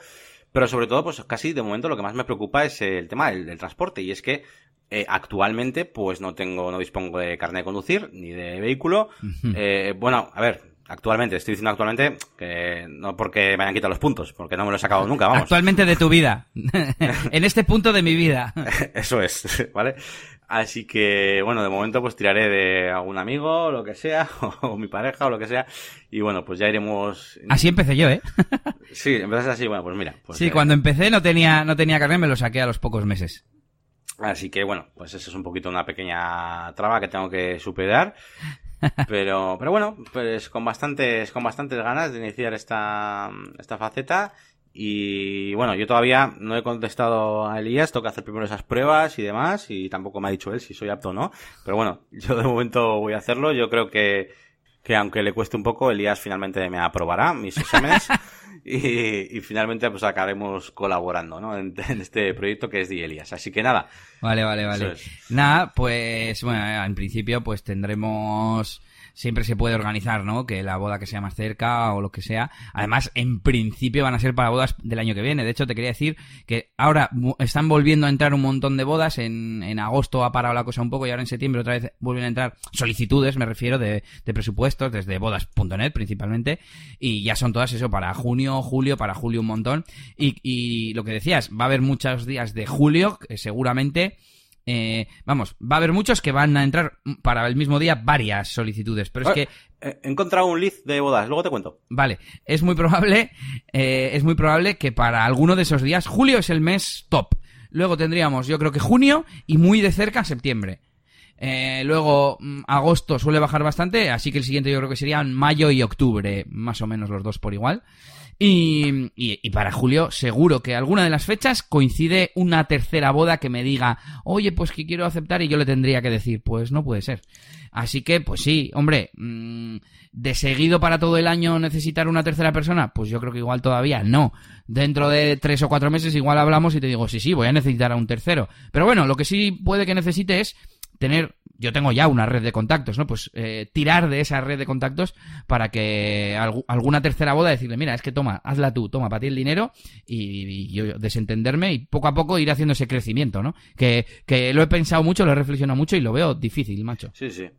pero sobre todo, pues casi de momento lo que más me preocupa es el tema del transporte y es que eh, actualmente, pues no tengo, no dispongo de carnet de conducir ni de vehículo. eh, bueno, a ver, actualmente, estoy diciendo actualmente que no porque me hayan quitado los puntos, porque no me lo he sacado nunca, vamos. Actualmente de tu vida. *laughs* en este punto de mi vida. *laughs* Eso es, *laughs* ¿vale? Así que, bueno, de momento pues tiraré de algún amigo, lo que sea, o, mi pareja, o lo que sea. Y bueno, pues ya iremos. Así empecé yo, ¿eh? sí, empezaste así, bueno, pues mira. Pues sí, cuando empecé no tenía, no tenía carnet, me lo saqué a los pocos meses. Así que bueno, pues eso es un poquito una pequeña traba que tengo que superar. *laughs* Pero, pero bueno, pues con bastantes, con bastantes ganas de iniciar esta, esta faceta. Y bueno, yo todavía no he contestado a Elías, tengo que hacer primero esas pruebas y demás, y tampoco me ha dicho él si soy apto o no. Pero bueno, yo de momento voy a hacerlo. Yo creo que, que aunque le cueste un poco, Elías finalmente me aprobará mis exámenes. *laughs* y, finalmente pues acabaremos colaborando ¿no? en, este proyecto que es de Elias. Así que nada. Vale, vale, vale. Nada, pues bueno, en principio pues tendremos siempre se puede organizar, ¿no? Que la boda que sea más cerca o lo que sea. Además, en principio van a ser para bodas del año que viene. De hecho, te quería decir que ahora están volviendo a entrar un montón de bodas. En, en agosto ha parado la cosa un poco y ahora en septiembre otra vez vuelven a entrar solicitudes, me refiero, de, de presupuestos, desde bodas.net principalmente. Y ya son todas eso para junio, julio, para julio un montón. Y, y lo que decías, va a haber muchos días de julio, seguramente eh, vamos, va a haber muchos que van a entrar para el mismo día varias solicitudes, pero es que... He encontrado un list de bodas, luego te cuento. Vale, es muy probable, eh, es muy probable que para alguno de esos días, julio es el mes top. Luego tendríamos, yo creo que junio y muy de cerca septiembre. Eh, luego, mm, agosto suele bajar bastante, así que el siguiente yo creo que serían mayo y octubre, más o menos los dos por igual. Y, y, para julio seguro que alguna de las fechas coincide una tercera boda que me diga, oye, pues que quiero aceptar y yo le tendría que decir, pues no puede ser. Así que, pues sí, hombre, mm, de seguido para todo el año necesitar una tercera persona, pues yo creo que igual todavía no. Dentro de tres o cuatro meses igual hablamos y te digo, sí, sí, voy a necesitar a un tercero. Pero bueno, lo que sí puede que necesite es tener yo tengo ya una red de contactos, ¿no? Pues eh, tirar de esa red de contactos para que alguna tercera boda decirle, mira, es que toma, hazla tú, toma para ti el dinero y, yo desentenderme y poco a poco ir haciendo ese crecimiento, ¿no? Que, que lo he pensado mucho, lo he reflexionado mucho y lo veo difícil, macho. Sí, sí.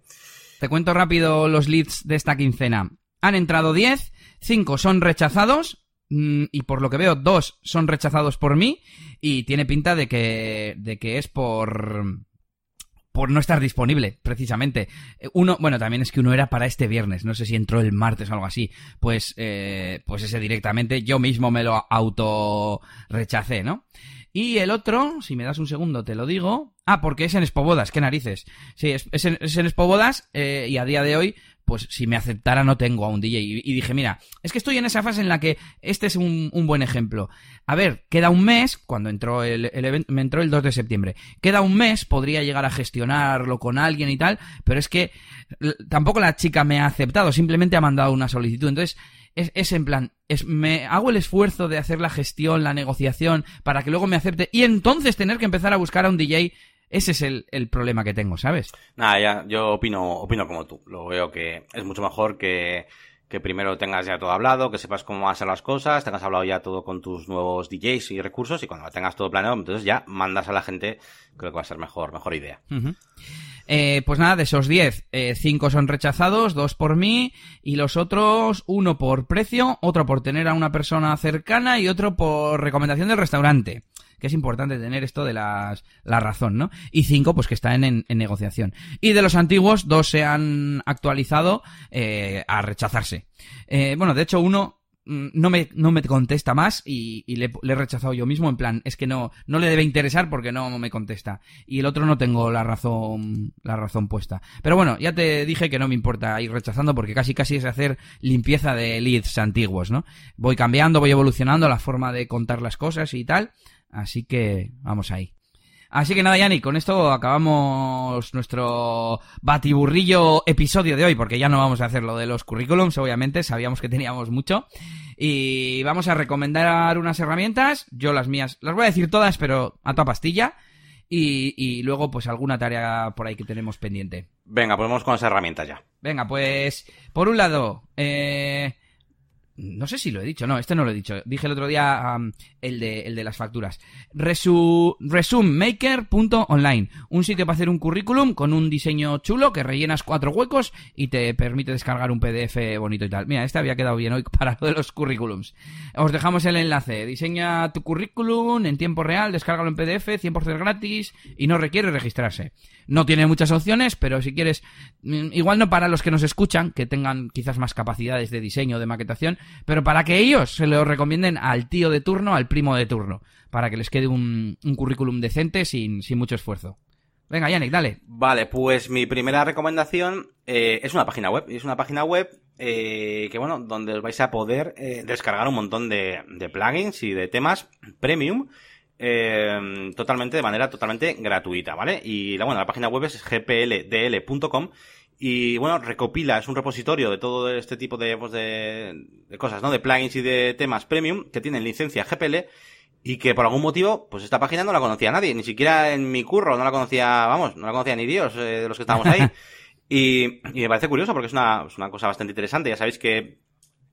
Te cuento rápido los leads de esta quincena. Han entrado 10, 5 son rechazados, mm, y por lo que veo, dos son rechazados por mí y tiene pinta de que, de que es por, por no estar disponible, precisamente. Uno, bueno, también es que uno era para este viernes, no sé si entró el martes o algo así. Pues, eh, pues ese directamente yo mismo me lo auto rechacé, ¿no? Y el otro, si me das un segundo, te lo digo. Ah, porque es en Espobodas, qué narices. Sí, es, en, es Espobodas eh, y a día de hoy pues si me aceptara no tengo a un DJ. Y, dije, mira, es que estoy en esa fase en la que este es un, buen ejemplo. A ver, queda un mes, cuando entró el, el evento, me entró el 2 de septiembre, queda un mes, podría llegar a gestionarlo con alguien y tal, pero es que tampoco la chica me ha aceptado, simplemente ha mandado una solicitud. Entonces, es, es, en plan, es, me hago el esfuerzo de hacer la gestión, la negociación, para que luego me acepte y entonces tener que empezar a buscar a un DJ ese es el, el, problema que tengo, ¿sabes? Nada, ya, yo opino, opino como tú. Lo veo que es mucho mejor que, que primero tengas ya todo hablado, que sepas cómo van a ser las cosas, tengas hablado ya todo con tus nuevos DJs y recursos y cuando tengas todo planeado, entonces ya mandas a la gente, creo que va a ser mejor, mejor idea. Eh, pues nada, de esos 10, 5 eh, son rechazados, 2 por mí y los otros, uno por precio, otro por tener a una persona cercana y otro por recomendación del restaurante que es importante tener esto de las, la razón, ¿no? Y cinco, pues que están en, negociación. Y de los antiguos, dos se han actualizado eh, a rechazarse. Eh, bueno, de hecho, uno mm, no me, no me contesta más y, y le, le, he rechazado yo mismo en plan, es que no, no le debe interesar porque no me contesta. Y el otro no tengo la razón, la razón puesta. Pero bueno, ya te dije que no me importa ir rechazando porque casi casi es hacer limpieza de leads antiguos, ¿no? Voy cambiando, voy evolucionando la forma de contar las cosas y tal. Así que vamos ahí. Así que nada, Yanni, con esto acabamos nuestro batiburrillo episodio de hoy, porque ya no vamos a hacer lo de los currículums, obviamente, sabíamos que teníamos mucho. Y vamos a recomendar unas herramientas, yo las mías, las voy a decir todas, pero a toda pastilla. Y, y luego, pues alguna tarea por ahí que tenemos pendiente. Venga, ponemos con esas herramientas ya. Venga, pues, por un lado, eh, no sé si lo he dicho, no, este no lo he dicho. Dije el otro día el, de, el de las facturas. Resu, resummaker.online. Un sitio para hacer un currículum con un diseño chulo que rellenas cuatro huecos y te permite descargar un PDF bonito y tal. Mira, este había quedado bien hoy *laughs* para lo de los currículums. Os dejamos el enlace. Diseña tu currículum en tiempo real, descárgalo en PDF, 100% gratis y no requiere registrarse. No tiene muchas opciones, pero si quieres, mm, igual no para los que nos escuchan, que tengan quizás más capacidades de diseño, de maquetación, pero para que ellos se lo recomienden al tío de turno, al primo de turno, para que les quede un, currículum decente sin, sin mucho esfuerzo. Venga, Yannick, dale. Vale, pues mi primera recomendación eh, es una página web. Es una página web eh, que, bueno, donde os vais a poder eh, descargar un montón de, de, plugins y de temas premium eh, totalmente, de manera totalmente gratuita, ¿vale? Y la, bueno, la página web es gpldl.com y bueno, recopila, es un repositorio de todo este tipo de, pues de, de, cosas, ¿no? De plugins y de temas premium que tienen licencia GPL y que por algún motivo, pues esta página no la conocía nadie, ni siquiera en mi curro no la conocía, vamos, no la conocía ni Dios eh, de los que estábamos ahí. *laughs* y, y, me parece curioso porque es una, es una cosa bastante interesante. Ya sabéis que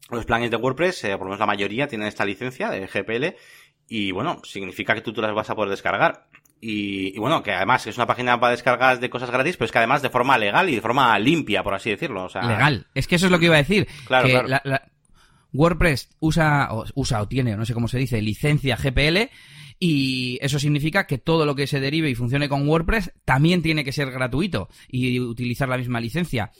los plugins de WordPress, eh, por lo menos la mayoría, tienen esta licencia de GPL y bueno, significa que tú te las vas a poder descargar. Y, bueno, que además es una página para descargar de cosas gratis, pero es que además de forma legal y de forma limpia, por así decirlo. O sea, legal. Es que eso es lo que iba a decir. Claro, que WordPress usa o, usa o tiene, no sé cómo se dice, licencia GPL y eso significa que todo lo que se derive y funcione con WordPress también tiene que ser gratuito y utilizar la misma licencia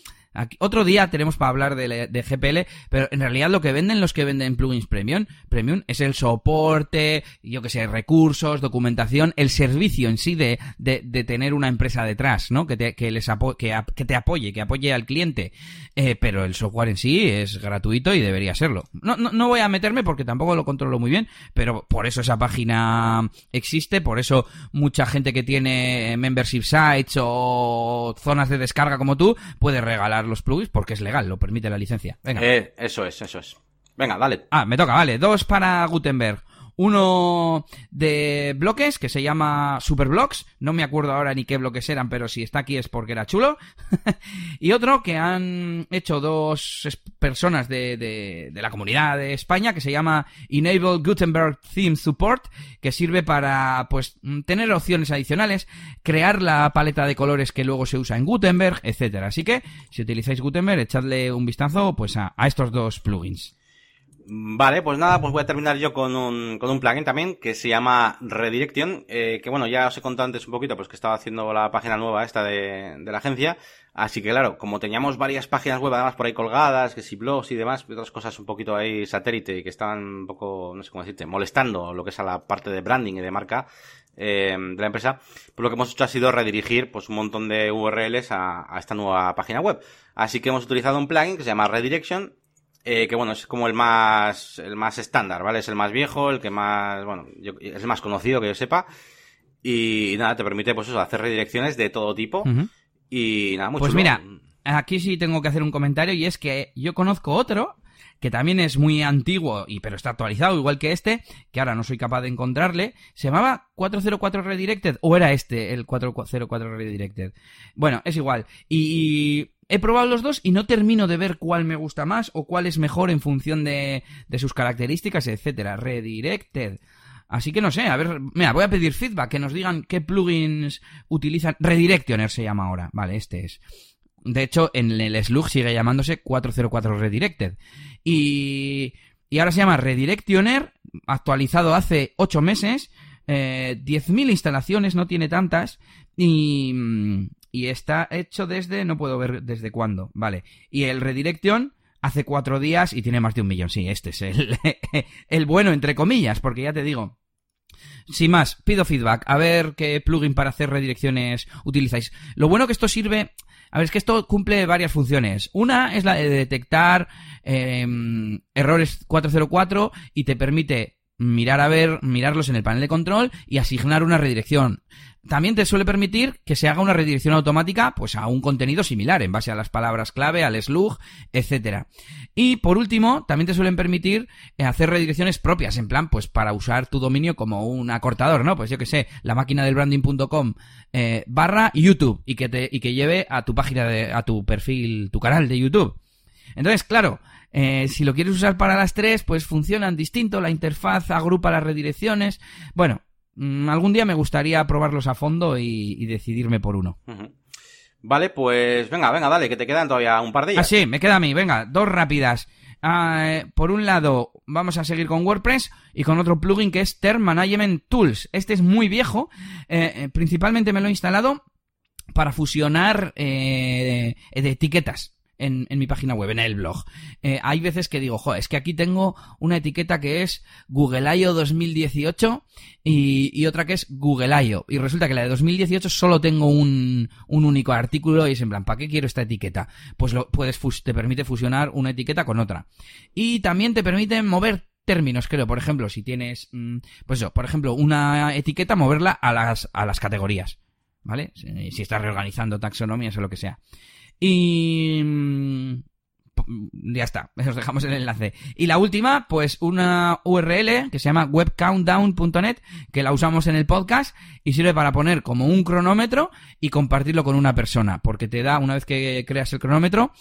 otro día tenemos para hablar de, GPL, pero en realidad lo que venden los que venden plugins premium, premium es el soporte, yo que sé, recursos, documentación, el servicio en sí de, de, tener una empresa detrás, ¿no? Que te, que les que, que, te apoye, que apoye al cliente. Eh, pero el software en sí es gratuito y debería serlo. No, no, no voy a meterme porque tampoco lo controlo muy bien, pero por eso esa página existe, por eso mucha gente que tiene membership sites o zonas de descarga como tú puede regalar los plugins porque es legal, lo permite la licencia. Venga. Eh, eso es, eso es. Venga, dale. Ah, me toca, vale. Dos para Gutenberg. Uno de bloques que se llama Superblocks. No me acuerdo ahora ni qué bloques eran, pero si está aquí es porque era chulo. *laughs* y otro que han hecho dos personas de, de, la comunidad de España que se llama Enable Gutenberg Theme Support, que sirve para pues tener opciones adicionales, crear la paleta de colores que luego se usa en Gutenberg, etcétera. Así que si utilizáis Gutenberg, echadle un vistazo pues a estos dos plugins. Vale, pues nada, pues voy a terminar yo con un, con un plugin también que se llama Redirection, eh, que bueno, ya os he contado antes un poquito, pues que estaba haciendo la página nueva esta de, de la agencia, así que claro, como teníamos varias páginas web además por ahí colgadas, que si blogs y demás, otras cosas un poquito ahí satélite y que estaban un poco, no sé cómo decirte, molestando lo que es a la parte de branding y de marca, eh, de la empresa, pues lo que hemos hecho ha sido redirigir pues un montón de URLs a, a esta nueva página web. Así que hemos utilizado un plugin que se llama Redirection, eh, que bueno, es como el más, el más estándar, ¿vale? Es el más viejo, el que más, bueno, es el más conocido que yo sepa. Y, nada, te permite, pues eso, hacer redirecciones de todo tipo. Y nada, mucho Pues mira, aquí sí tengo que hacer un comentario y es que yo conozco otro que también es muy antiguo y pero está actualizado igual que este, que ahora no soy capaz de encontrarle, se llamaba 404 Redirected o era este el 404 Redirected. Bueno, es igual. Y, he probado los dos y no termino de ver cuál me gusta más o cuál es mejor en función de, sus características, etcétera. Redirected. Así que no sé, a ver, mira, voy a pedir feedback, que nos digan qué plugins utilizan. Redirectioner se llama ahora, vale, este es. De hecho, en el slug sigue llamándose 404 Redirected. Y, y ahora se llama Redirectioner, actualizado hace 8 meses. Eh, 10.000 instalaciones, no tiene tantas. Y, y está hecho desde, no puedo ver desde cuándo, vale. Y el Redirection hace cuatro días y tiene más de un millón. Sí, este es el, *laughs* el bueno, entre comillas, porque ya te digo, sin más, pido feedback, a ver qué plugin para hacer redirecciones utilizáis. Lo bueno que esto sirve, a ver, es que esto cumple varias funciones. Una es la de detectar eh, errores 404 y te permite mirar a ver, mirarlos en el panel de control y asignar una redirección. También te suele permitir que se haga una redirección automática pues a un contenido similar en base a las palabras clave, al slug, etcétera. Y por último, también te suelen permitir eh, hacer redirecciones propias, en plan, pues para usar tu dominio como un acortador, ¿no? Pues yo que sé, la máquina del branding.com eh, barra YouTube y que te y que lleve a tu página de a tu perfil, tu canal de YouTube. Entonces, claro, eh, si lo quieres usar para las tres, pues funcionan distinto, la interfaz agrupa las redirecciones. Bueno, algún día me gustaría probarlos a fondo y, decidirme por uno. Vale, pues venga, venga, dale, que te quedan todavía un par de días. Ah, sí, me queda a mí, venga, dos rápidas. Ah, por un lado, vamos a seguir con WordPress y con otro plugin que es Term Management Tools. Este es muy viejo, eh, eh, principalmente me lo he instalado para fusionar eh, de etiquetas en, mi página web, en el blog. Eh, hay veces que digo, joder, es que aquí tengo una etiqueta que es Google I.O. 2018 y, otra que es Google I.O. Y resulta que la de 2018 solo tengo un, un único artículo y es en plan, ¿para qué quiero esta etiqueta? Pues lo, puedes, te permite fusionar una etiqueta con otra. Y también te permite mover términos, creo. Por ejemplo, si tienes, mm, pues eso, por ejemplo, una etiqueta, moverla a las, a las categorías. ¿Vale? Si estás reorganizando taxonomías o lo que sea. Y mm, ya está, *laughs* os dejamos el enlace. Y la última, pues una URL que se llama webcountdown.net, que la usamos en el podcast y sirve para poner como un cronómetro y compartirlo con una persona, porque te da, una vez que creas el cronómetro,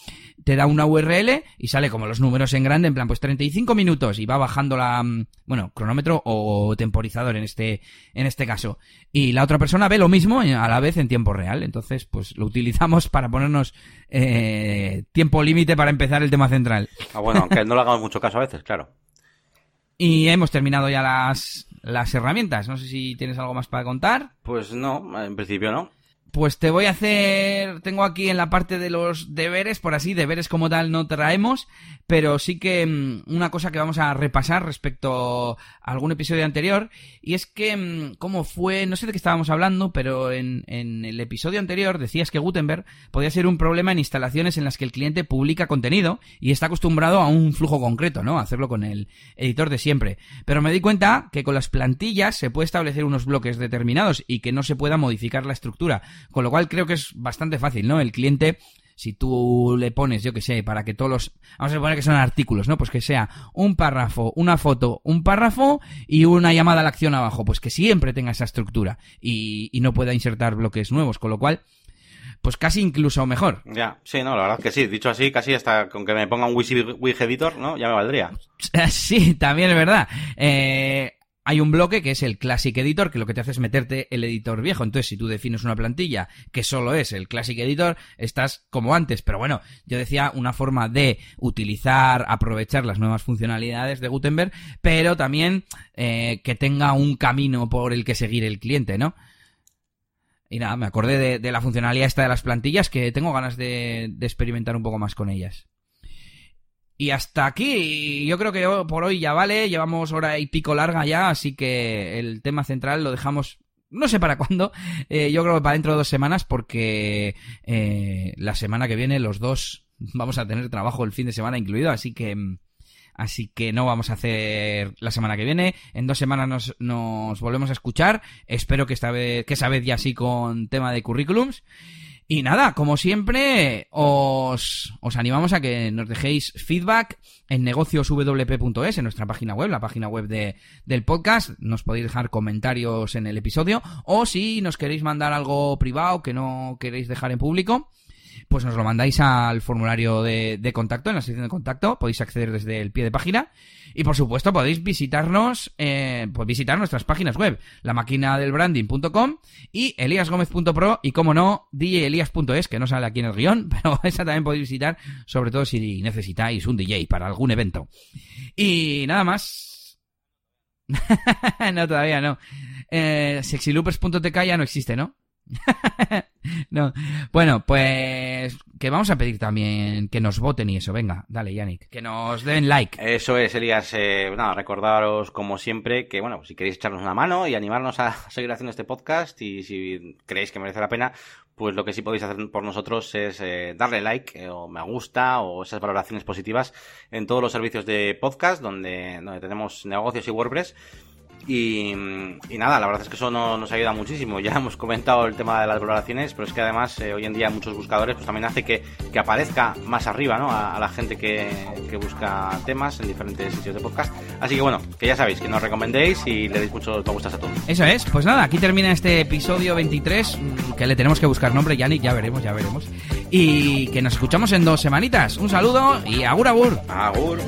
te da una URL y sale como los números en grande, en plan, pues 35 minutos y va bajando la, mm, bueno, cronómetro o temporizador en este, en este caso. Y la otra persona ve lo mismo a la vez en tiempo real. Entonces, pues lo utilizamos para ponernos eh, tiempo límite para empezar el tema central. Ah, bueno, aunque no le hagamos mucho caso a veces, claro. Y hemos terminado ya las, las herramientas. No sé si tienes algo más para contar. Pues no, en principio no. Pues te voy a hacer, tengo aquí en la parte de los deberes, por así, deberes como tal no traemos, pero sí que mm, una cosa que vamos a repasar respecto a algún episodio anterior, y es que, mm, ¿cómo fue? No sé de qué estábamos hablando, pero en, en el episodio anterior decías que Gutenberg podía ser un problema en instalaciones en las que el cliente publica contenido y está acostumbrado a un flujo concreto, ¿no? A hacerlo con el editor de siempre. Pero me di cuenta que con las plantillas se puede establecer unos bloques determinados y que no se pueda modificar la estructura con lo cual creo que es bastante fácil, ¿no? El cliente si tú le pones, yo que sé, para que todos los, vamos a suponer que son artículos, ¿no? Pues que sea un párrafo, una foto, un párrafo y una llamada a la acción abajo, pues que siempre tenga esa estructura y, y no pueda insertar bloques nuevos, con lo cual, pues casi incluso mejor. Ya, sí, no, la verdad que sí, dicho así, casi hasta con que me ponga un Wix Editor, ¿no? Ya me valdría. *laughs* Sí, también es verdad. Eh, hay un bloque que es el Classic Editor, que lo que te hace es meterte el editor viejo. Entonces, si tú defines una plantilla que solo es el Classic Editor, estás como antes. Pero bueno, yo decía una forma de utilizar, aprovechar las nuevas funcionalidades de Gutenberg, pero también eh, que tenga un camino por el que seguir el cliente, ¿no? Y nada, me acordé de, la funcionalidad esta de las plantillas que tengo ganas de experimentar un poco más con ellas. Y hasta aquí, yo creo que por hoy ya vale, llevamos hora y pico larga ya, así que el tema central lo dejamos, no sé para *laughs* cuándo, eh, yo creo que para dentro de dos semanas, porque eh, la semana que viene los dos vamos a tener trabajo el fin de semana incluido, así que... Así que no vamos a hacer la semana que viene. En dos semanas nos, nos volvemos a escuchar. Espero que esta vez, que esa vez ya sí con tema de currículums. Y nada, como siempre, os, os animamos a que nos dejéis feedback en negocioswp.es, en nuestra página web, la página web de, del podcast. Nos podéis dejar comentarios en el episodio. O si nos queréis mandar algo privado que no queréis dejar en público. Pues nos lo mandáis al formulario de, contacto, en la sección de contacto, podéis acceder desde el pie de página. Y por supuesto podéis visitarnos, eh, pues visitar nuestras páginas web, la máquina del branding.com y eliasgomez.pro y como no, djelias.es, que no sale aquí en el guion, *laughs* pero esa también podéis visitar, sobre todo si necesitáis un DJ para algún evento. Y nada más. *laughs* no, todavía no. Eh, sexiloopers.tk ya no existe, ¿no? *laughs* no. Bueno, pues que vamos a pedir también que nos voten y eso. Venga, dale, Yannick. Que nos den like. Eso es, Elías. Eh, nada, recordaros como siempre que, bueno, si queréis echarnos una mano y animarnos a *laughs* seguir haciendo este podcast y si creéis que merece la pena, pues lo que sí podéis hacer por nosotros es eh, darle like eh, o me gusta o esas valoraciones positivas en todos los servicios de podcast donde, donde tenemos negocios y WordPress y, nada, la verdad es que eso nos ayuda muchísimo. *laughs* Ya hemos comentado el tema de las valoraciones, pero es que además eh, hoy en día muchos buscadores pues también hace que, que aparezca más arriba ¿no? a, la gente que, que, busca temas en diferentes sitios de podcast. Así que bueno, que ya sabéis, que nos recomendéis y le deis muchos me gustas a todos. Eso es, pues nada, aquí termina este episodio 23, mm, que le tenemos que buscar nombre, Yannick, ya veremos, ya veremos. Y que nos escuchamos en dos semanitas. Un saludo y agur agur. Agur.